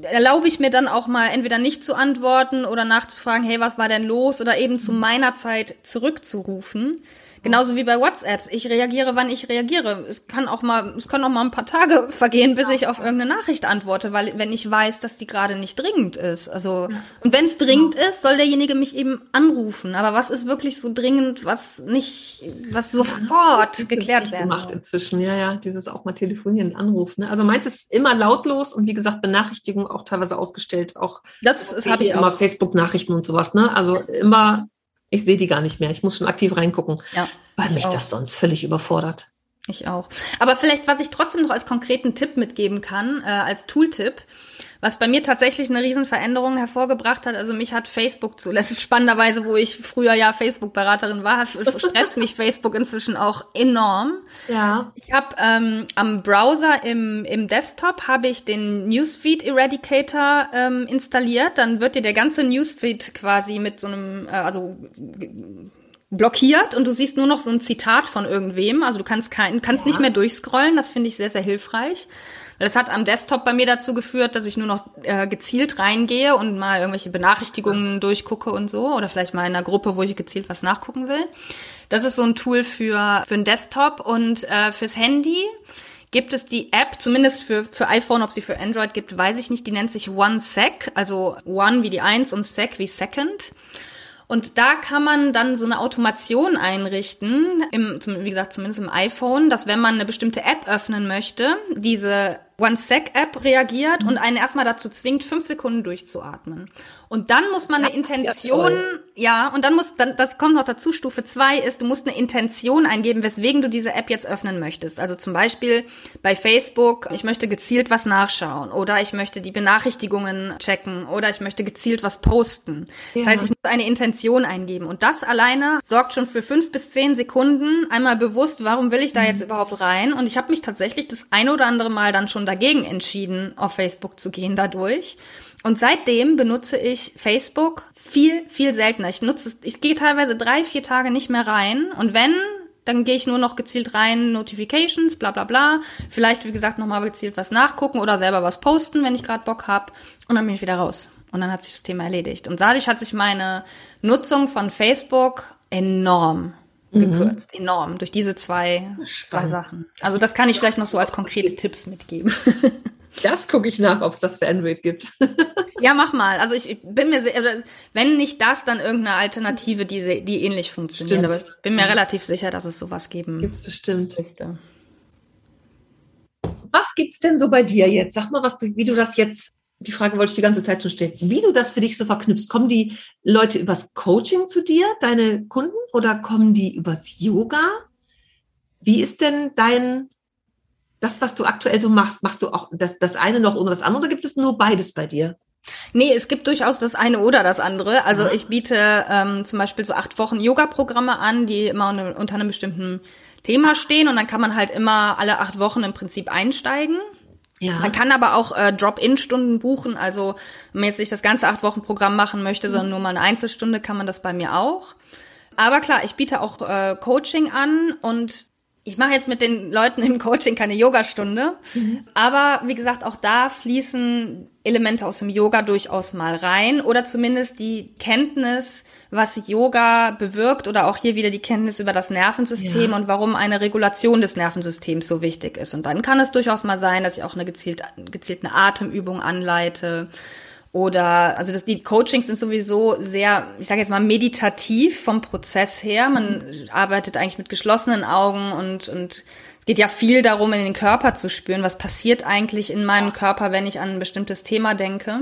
erlaube ich mir dann auch mal entweder nicht zu antworten oder nachzufragen, hey, was war denn los? Oder eben zu meiner Zeit zurückzurufen. Genauso wie bei WhatsApps. Ich reagiere, wann ich reagiere. Es kann auch mal, es können auch mal ein paar Tage vergehen, bis ich auf irgendeine Nachricht antworte, weil wenn ich weiß, dass die gerade nicht dringend ist. Also und wenn es dringend ist, soll derjenige mich eben anrufen. Aber was ist wirklich so dringend, was nicht, was sofort geklärt werden gemacht inzwischen. Ja, ja, dieses auch mal telefonieren, anrufen. Ne? Also meins ist immer lautlos und wie gesagt Benachrichtigung auch teilweise ausgestellt. Auch das, das habe ich immer Facebook-Nachrichten und sowas. Ne? Also immer ich sehe die gar nicht mehr. Ich muss schon aktiv reingucken, ja, weil mich auch. das sonst völlig überfordert. Ich auch. Aber vielleicht, was ich trotzdem noch als konkreten Tipp mitgeben kann, äh, als Tooltip, was bei mir tatsächlich eine Riesenveränderung hervorgebracht hat. Also mich hat Facebook zulässig spannenderweise, wo ich früher ja Facebook-Beraterin war, stresst mich Facebook inzwischen auch enorm. Ja. Ich habe ähm, am Browser im, im Desktop habe ich den Newsfeed Eradicator ähm, installiert. Dann wird dir der ganze Newsfeed quasi mit so einem, äh, also blockiert und du siehst nur noch so ein Zitat von irgendwem. Also du kannst kein, kannst ja. nicht mehr durchscrollen. Das finde ich sehr, sehr hilfreich. Das hat am Desktop bei mir dazu geführt, dass ich nur noch äh, gezielt reingehe und mal irgendwelche Benachrichtigungen durchgucke und so. Oder vielleicht mal in einer Gruppe, wo ich gezielt was nachgucken will. Das ist so ein Tool für, für den Desktop und äh, fürs Handy gibt es die App, zumindest für, für iPhone, ob sie für Android gibt, weiß ich nicht, die nennt sich OneSec, also One wie die Eins und Sec wie Second. Und da kann man dann so eine Automation einrichten, im, wie gesagt, zumindest im iPhone, dass wenn man eine bestimmte App öffnen möchte, diese One-Sec-App reagiert mhm. und einen erstmal dazu zwingt, fünf Sekunden durchzuatmen. Und dann muss man eine Intention, ja, ja, und dann muss, dann, das kommt noch dazu, Stufe zwei ist, du musst eine Intention eingeben, weswegen du diese App jetzt öffnen möchtest. Also zum Beispiel bei Facebook, ich möchte gezielt was nachschauen oder ich möchte die Benachrichtigungen checken oder ich möchte gezielt was posten. Ja. Das heißt, ich muss eine Intention eingeben. Und das alleine sorgt schon für fünf bis zehn Sekunden einmal bewusst, warum will ich da jetzt mhm. überhaupt rein? Und ich habe mich tatsächlich das eine oder andere Mal dann schon dagegen entschieden, auf Facebook zu gehen dadurch. Und seitdem benutze ich Facebook viel, viel seltener. Ich nutze es, ich gehe teilweise drei, vier Tage nicht mehr rein. Und wenn, dann gehe ich nur noch gezielt rein, Notifications, bla bla bla. Vielleicht, wie gesagt, nochmal gezielt was nachgucken oder selber was posten, wenn ich gerade Bock hab. Und dann bin ich wieder raus. Und dann hat sich das Thema erledigt. Und dadurch hat sich meine Nutzung von Facebook enorm mhm. gekürzt. Enorm. Durch diese zwei, zwei Sachen. Also das kann ich vielleicht noch so als konkrete Tipps mitgeben. Das gucke ich nach, ob es das für Android gibt. ja, mach mal. Also ich bin mir sehr, wenn nicht das, dann irgendeine Alternative, die, die ähnlich funktioniert. Stimmt. Aber ich bin mir relativ sicher, dass es sowas geben Gibt's bestimmt. Müsste. Was gibt's denn so bei dir jetzt? Sag mal, was du, wie du das jetzt, die Frage wollte ich die ganze Zeit schon stellen, wie du das für dich so verknüpfst. Kommen die Leute übers Coaching zu dir, deine Kunden, oder kommen die übers Yoga? Wie ist denn dein das, was du aktuell so machst, machst du auch das, das eine noch ohne das andere oder gibt es nur beides bei dir? Nee, es gibt durchaus das eine oder das andere. Also ich biete ähm, zum Beispiel so acht Wochen Yoga-Programme an, die immer unter, unter einem bestimmten Thema stehen und dann kann man halt immer alle acht Wochen im Prinzip einsteigen. Ja. Man kann aber auch äh, Drop-in-Stunden buchen. Also wenn man jetzt nicht das ganze acht Wochen Programm machen möchte, mhm. sondern nur mal eine Einzelstunde, kann man das bei mir auch. Aber klar, ich biete auch äh, Coaching an und ich mache jetzt mit den Leuten im Coaching keine Yogastunde, mhm. aber wie gesagt, auch da fließen Elemente aus dem Yoga durchaus mal rein oder zumindest die Kenntnis, was Yoga bewirkt oder auch hier wieder die Kenntnis über das Nervensystem ja. und warum eine Regulation des Nervensystems so wichtig ist. Und dann kann es durchaus mal sein, dass ich auch eine gezielte, gezielte Atemübung anleite oder, also das, die Coachings sind sowieso sehr, ich sage jetzt mal, meditativ vom Prozess her. Man arbeitet eigentlich mit geschlossenen Augen und, und es geht ja viel darum, in den Körper zu spüren, was passiert eigentlich in meinem Körper, wenn ich an ein bestimmtes Thema denke.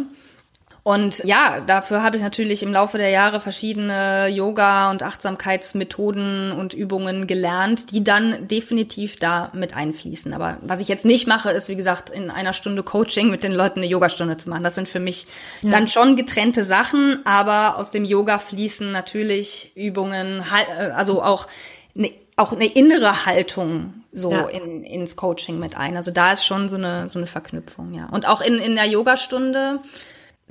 Und ja, dafür habe ich natürlich im Laufe der Jahre verschiedene Yoga- und Achtsamkeitsmethoden und Übungen gelernt, die dann definitiv da mit einfließen. Aber was ich jetzt nicht mache, ist, wie gesagt, in einer Stunde Coaching mit den Leuten eine Yogastunde zu machen. Das sind für mich ja. dann schon getrennte Sachen, aber aus dem Yoga fließen natürlich Übungen, äh, also auch eine, auch eine innere Haltung so ja. in, ins Coaching mit ein. Also da ist schon so eine, so eine Verknüpfung, ja. Und auch in, in der Yogastunde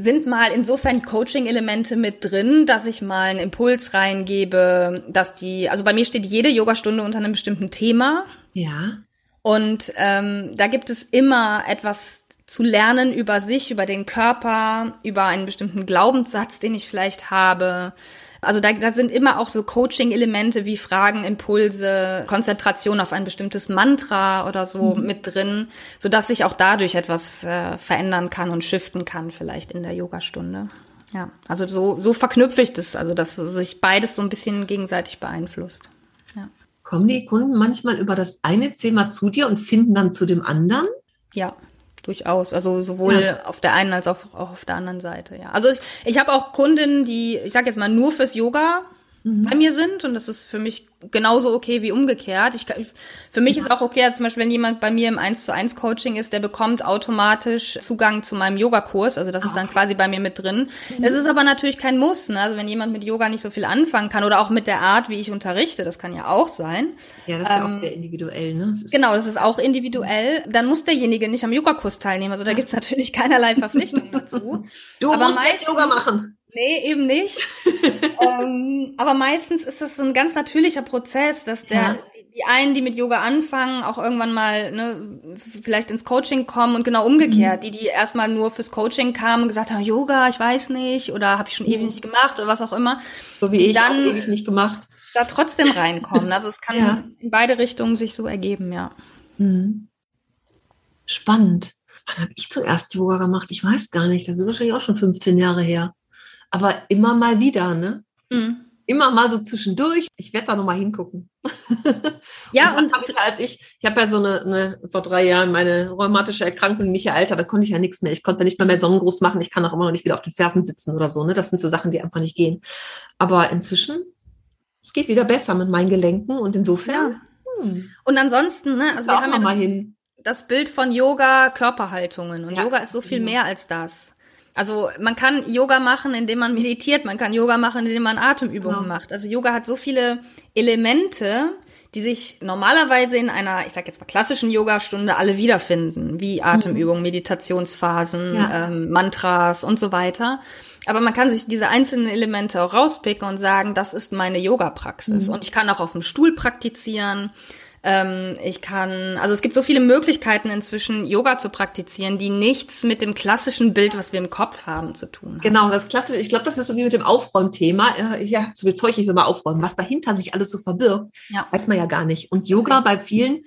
sind mal insofern Coaching-Elemente mit drin, dass ich mal einen Impuls reingebe, dass die, also bei mir steht jede Yogastunde unter einem bestimmten Thema. Ja. Und ähm, da gibt es immer etwas zu lernen über sich, über den Körper, über einen bestimmten Glaubenssatz, den ich vielleicht habe, also da, da sind immer auch so Coaching-Elemente wie Fragen, Impulse, Konzentration auf ein bestimmtes Mantra oder so mhm. mit drin, so dass sich auch dadurch etwas äh, verändern kann und shiften kann vielleicht in der Yogastunde. Ja, also so, so verknüpfe ich das, also dass sich beides so ein bisschen gegenseitig beeinflusst. Ja. Kommen die Kunden manchmal über das eine Thema zu dir und finden dann zu dem anderen? Ja durchaus. Also sowohl ja. auf der einen als auch auf der anderen Seite, ja. Also ich, ich habe auch Kundinnen, die, ich sag jetzt mal, nur fürs Yoga mhm. bei mir sind und das ist für mich genauso okay wie umgekehrt. Ich, für mich ja. ist auch okay, zum Beispiel, wenn jemand bei mir im 1 zu 1 Coaching ist, der bekommt automatisch Zugang zu meinem Yogakurs. Also das ist dann quasi bei mir mit drin. Mhm. Es ist aber natürlich kein Muss. Ne? Also wenn jemand mit Yoga nicht so viel anfangen kann oder auch mit der Art, wie ich unterrichte, das kann ja auch sein. Ja, das ist ähm, ja auch sehr individuell. Ne? Das genau, das ist auch individuell. Dann muss derjenige nicht am Yogakurs teilnehmen. Also da gibt's natürlich keinerlei Verpflichtung dazu. Du aber musst meistens, Yoga machen. Nee, eben nicht. ähm, aber meistens ist das so ein ganz natürlicher Prozess, dass der, ja. die, die, einen, die mit Yoga anfangen, auch irgendwann mal ne, vielleicht ins Coaching kommen und genau umgekehrt. Mhm. Die, die erstmal nur fürs Coaching kamen und gesagt haben, Yoga, ich weiß nicht, oder habe ich schon mhm. ewig nicht gemacht oder was auch immer. So wie ich dann auch ewig nicht gemacht. Da trotzdem reinkommen. Also es kann ja. in beide Richtungen sich so ergeben, ja. Mhm. Spannend. Wann habe ich zuerst Yoga gemacht? Ich weiß gar nicht. Das ist wahrscheinlich auch schon 15 Jahre her aber immer mal wieder, ne? Mhm. immer mal so zwischendurch. Ich werde da nochmal hingucken. Ja, und, und, habe ich ja, als ich, ich habe ja so eine, eine, vor drei Jahren meine rheumatische Erkrankung, mich ja Alter, da konnte ich ja nichts mehr. Ich konnte nicht mehr mehr Sonnengruß machen. Ich kann auch immer noch nicht wieder auf den Fersen sitzen oder so. Ne? Das sind so Sachen, die einfach nicht gehen. Aber inzwischen, es geht wieder besser mit meinen Gelenken und insofern. Ja. Hm, und ansonsten, ne, also wir haben ja mal das, hin. das Bild von Yoga, Körperhaltungen. Und Ja, Yoga ist so viel genau. mehr als das. Also man kann Yoga machen, indem man meditiert, man kann Yoga machen, indem man Atemübungen Genau. macht. Also Yoga hat so viele Elemente, die sich normalerweise in einer, ich sag jetzt mal klassischen Yogastunde alle wiederfinden, wie Atemübungen, Meditationsphasen, Mhm. Ja. ähm, Mantras und so weiter. Aber man kann sich diese einzelnen Elemente auch rauspicken und sagen, das ist meine Yoga-Praxis. Mhm. Und ich kann auch auf dem Stuhl praktizieren. Ähm, ich kann, also es gibt so viele Möglichkeiten inzwischen, Yoga zu praktizieren, die nichts mit dem klassischen Bild, was wir im Kopf haben, zu tun haben. Genau, das klassische, ich glaube, das ist so wie mit dem Aufräumthema. Äh, Ich habe so viel Zeug, ich will mal aufräumen. Was dahinter sich alles so verbirgt, Ja. weiß man ja gar nicht. Und Yoga bei vielen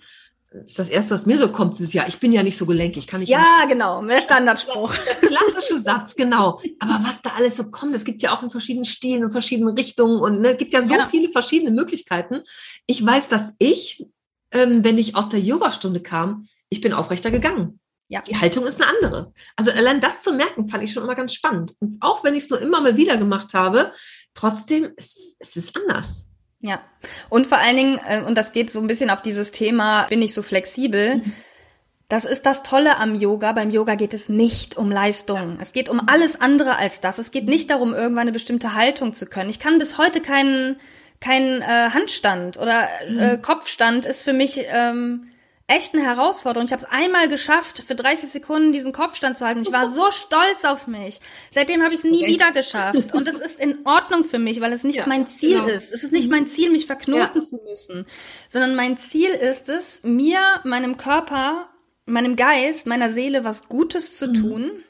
ist das Erste, was mir so kommt, dieses Jahr, ich bin ja nicht so gelenkig, kann ich nicht. Ja, genau, der Standardspruch. Der klassische Satz, genau. Aber was da alles so kommt, es gibt ja auch in verschiedenen Stilen und verschiedenen Richtungen und ne, gibt ja so Ja. viele verschiedene Möglichkeiten. Ich weiß, dass ich, ähm, wenn ich aus der Yogastunde kam, ich bin aufrechter gegangen. Ja. Die Haltung ist eine andere. Also allein das zu merken, fand ich schon immer ganz spannend. Und auch wenn ich es nur immer mal wieder gemacht habe, trotzdem ist es ist anders. Ja. Und vor allen Dingen, äh, und das geht so ein bisschen auf dieses Thema, bin ich so flexibel. Das ist das Tolle am Yoga. Beim Yoga geht es nicht um Leistung. Es geht um alles andere als das. Es geht nicht darum, irgendwann eine bestimmte Haltung zu können. Ich kann bis heute keinen keinen äh, Handstand oder äh, Kopfstand ist für mich ähm, echt eine Herausforderung. Ich habe es einmal geschafft, für 30 Sekunden diesen Kopfstand zu halten. Ich war so stolz auf mich. Seitdem habe ich es nie Echt? wieder geschafft. Und es ist in Ordnung für mich, weil es nicht Ja, mein Ziel genau. ist. Es ist nicht mein Ziel, mich verknoten zu müssen, sondern mein Ziel ist es, mir, meinem Körper, meinem Geist, meiner Seele was Gutes zu tun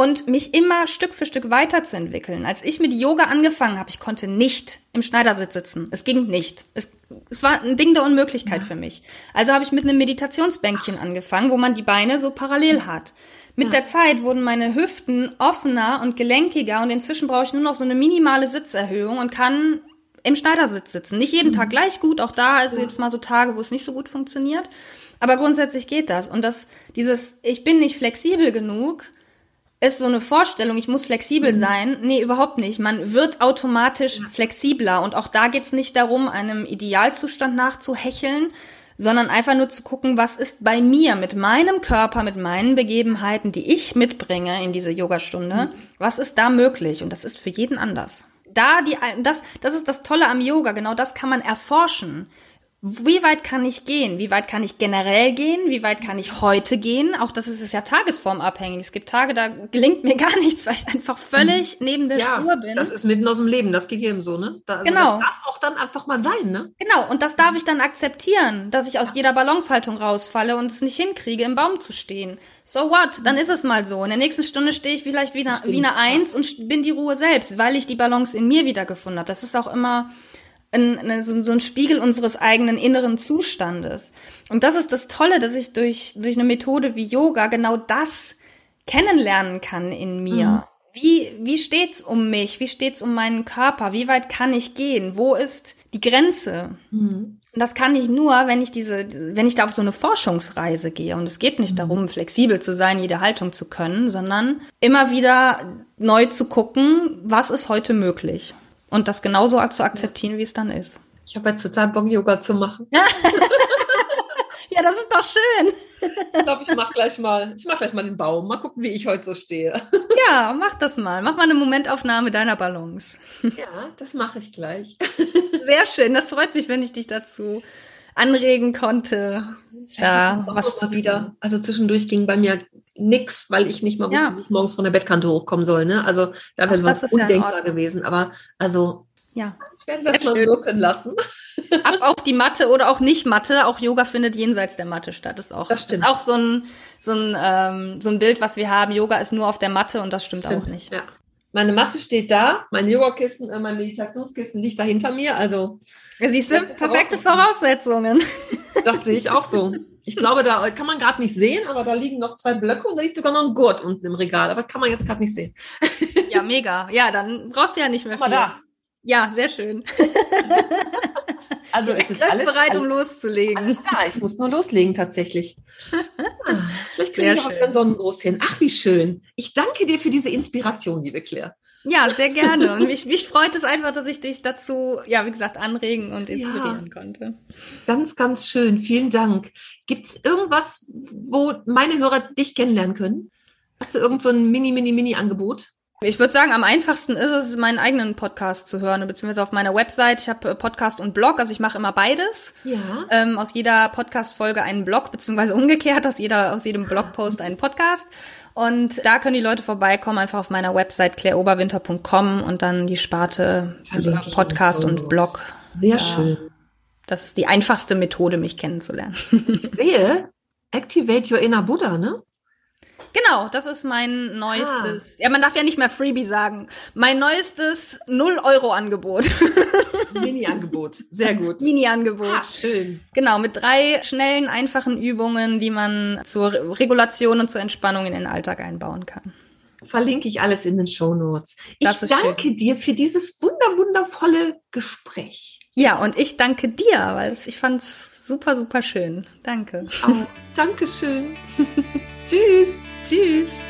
und mich immer Stück für Stück weiterzuentwickeln. Als ich mit Yoga angefangen habe, ich konnte nicht im Schneidersitz sitzen. Es ging nicht. Es, es war ein Ding der Unmöglichkeit für mich. Also habe ich mit einem Meditationsbänkchen angefangen, wo man die Beine so parallel hat. Mit der Zeit wurden meine Hüften offener und gelenkiger und inzwischen brauche ich nur noch so eine minimale Sitzerhöhung und kann im Schneidersitz sitzen. Nicht jeden Tag gleich gut, auch da ist jetzt mal so Tage, wo es nicht so gut funktioniert. Aber grundsätzlich geht das. Und das, dieses, ich bin nicht flexibel genug, ist so eine Vorstellung, ich muss flexibel sein. Nee, überhaupt nicht. Man wird automatisch flexibler. Und auch da geht's nicht darum, einem Idealzustand nachzuhecheln, sondern einfach nur zu gucken, was ist bei mir mit meinem Körper, mit meinen Begebenheiten, die ich mitbringe in diese Yogastunde, was ist da möglich? Und das ist für jeden anders. Da die, das, das ist das Tolle am Yoga, genau das kann man erforschen. Wie weit kann ich gehen? Wie weit kann ich generell gehen? Wie weit kann ich heute gehen? Auch das ist es ja tagesformabhängig. Es gibt Tage, da gelingt mir gar nichts, weil ich einfach völlig neben der Spur bin. das ist mitten aus dem Leben, das geht jedem so, ne? Da, also Genau. Das darf auch dann einfach mal sein, ne? Genau, und das darf ich dann akzeptieren, dass ich aus jeder Balancehaltung rausfalle und es nicht hinkriege, im Baum zu stehen. So what? Dann ist es mal so. In der nächsten Stunde stehe ich vielleicht wie eine, Stimmt, wie eine Eins und st- bin die Ruhe selbst, weil ich die Balance in mir wiedergefunden habe. Das ist auch immer ein, so, so ein Spiegel unseres eigenen inneren Zustandes. Und das ist das Tolle, dass ich durch, durch eine Methode wie Yoga genau das kennenlernen kann in mir. Wie, wie steht's um mich? Wie steht's um meinen Körper? Wie weit kann ich gehen? Wo ist die Grenze? Und das kann ich nur, wenn ich diese, wenn ich da auf so eine Forschungsreise gehe. Und es geht nicht darum, flexibel zu sein, jede Haltung zu können, sondern immer wieder neu zu gucken, was ist heute möglich. Und das genauso zu akzeptieren, wie es dann ist. Ich habe jetzt total Bock, Yoga zu machen. Ja, das ist doch schön. Ich glaube, ich mache gleich mal, ich mache gleich mal den Baum. Mal gucken, wie ich heute so stehe. Ja, mach das mal. Mach mal eine Momentaufnahme deiner Balance. Ja, das mache ich gleich. Sehr schön. Das freut mich, wenn ich dich dazu anregen konnte. Ja, was mal wieder. Also zwischendurch ging bei mir nix, weil ich nicht mal wusste, Ja. wie ich morgens von der Bettkante hochkommen soll. Ne? Also da Ach, wäre sowas das ist ja in undenkbar Ordnung. gewesen. Aber also Ja. ich werde das Sehr mal schön. wirken lassen. Ab auf die Matte oder auch nicht Matte. Auch Yoga findet jenseits der Matte statt. Ist auch, Das stimmt. Ist auch so ein, so ein, ähm, so ein Bild, was wir haben. Yoga ist nur auf der Matte und das stimmt, auch nicht. Ja. Meine Matte steht da, mein Yogakissen, äh, mein Meditationskissen liegt da hinter mir. Also Ja, siehst du, perfekte Voraussetzungen. das sehe ich auch so. Ich glaube, da kann man gerade nicht sehen, aber da liegen noch zwei Blöcke und da liegt sogar noch ein Gurt unten im Regal. Aber kann man jetzt gerade nicht sehen. Ja, mega. Ja, dann brauchst du ja nicht mehr mal viel. da. Ja, sehr schön. Also es ist alles bereit, alles, um loszulegen. Alles da, ich muss nur loslegen tatsächlich. Vielleicht kriege ich auch einen Sonnengruß hin. Ach, wie schön. Ich danke dir für diese Inspiration, liebe Claire. Ja, sehr gerne. Und mich, mich freut es einfach, dass ich dich dazu, ja, wie gesagt, anregen und inspirieren ja, konnte. Ganz, ganz schön. Vielen Dank. Gibt es irgendwas, wo meine Hörer dich kennenlernen können? Hast du irgend so ein Mini, Mini, Mini-Angebot? Ich würde sagen, am einfachsten ist es, meinen eigenen Podcast zu hören, beziehungsweise auf meiner Website. Ich habe äh, Podcast und Blog, also ich mache immer beides. Ja. Ähm, aus jeder Podcast-Folge einen Blog, beziehungsweise umgekehrt, aus, jeder, aus jedem Blogpost einen Podcast. Und da können die Leute vorbeikommen, einfach auf meiner Website claireoberwinter.com und dann die Sparte Podcast und Blog. Sehr ja. schön. Das ist die einfachste Methode, mich kennenzulernen. Ich sehe, Activate Your Inner Buddha, ne? Genau, das ist mein neuestes. Ah. Ja, man darf ja nicht mehr Freebie sagen. Mein neuestes 0-Euro-Angebot. Mini-Angebot, sehr gut. Mini-Angebot. Ah, schön. Genau, mit drei schnellen, einfachen Übungen, die man zur Regulation und zur Entspannung in den Alltag einbauen kann. Verlinke ich alles in den Show Notes. Ich danke schön. dir für dieses wunder wundervolle Gespräch. Ja, und ich danke dir, weil ich fand es super, super schön. Danke. Oh, Dankeschön. Tschüss. Tschüss.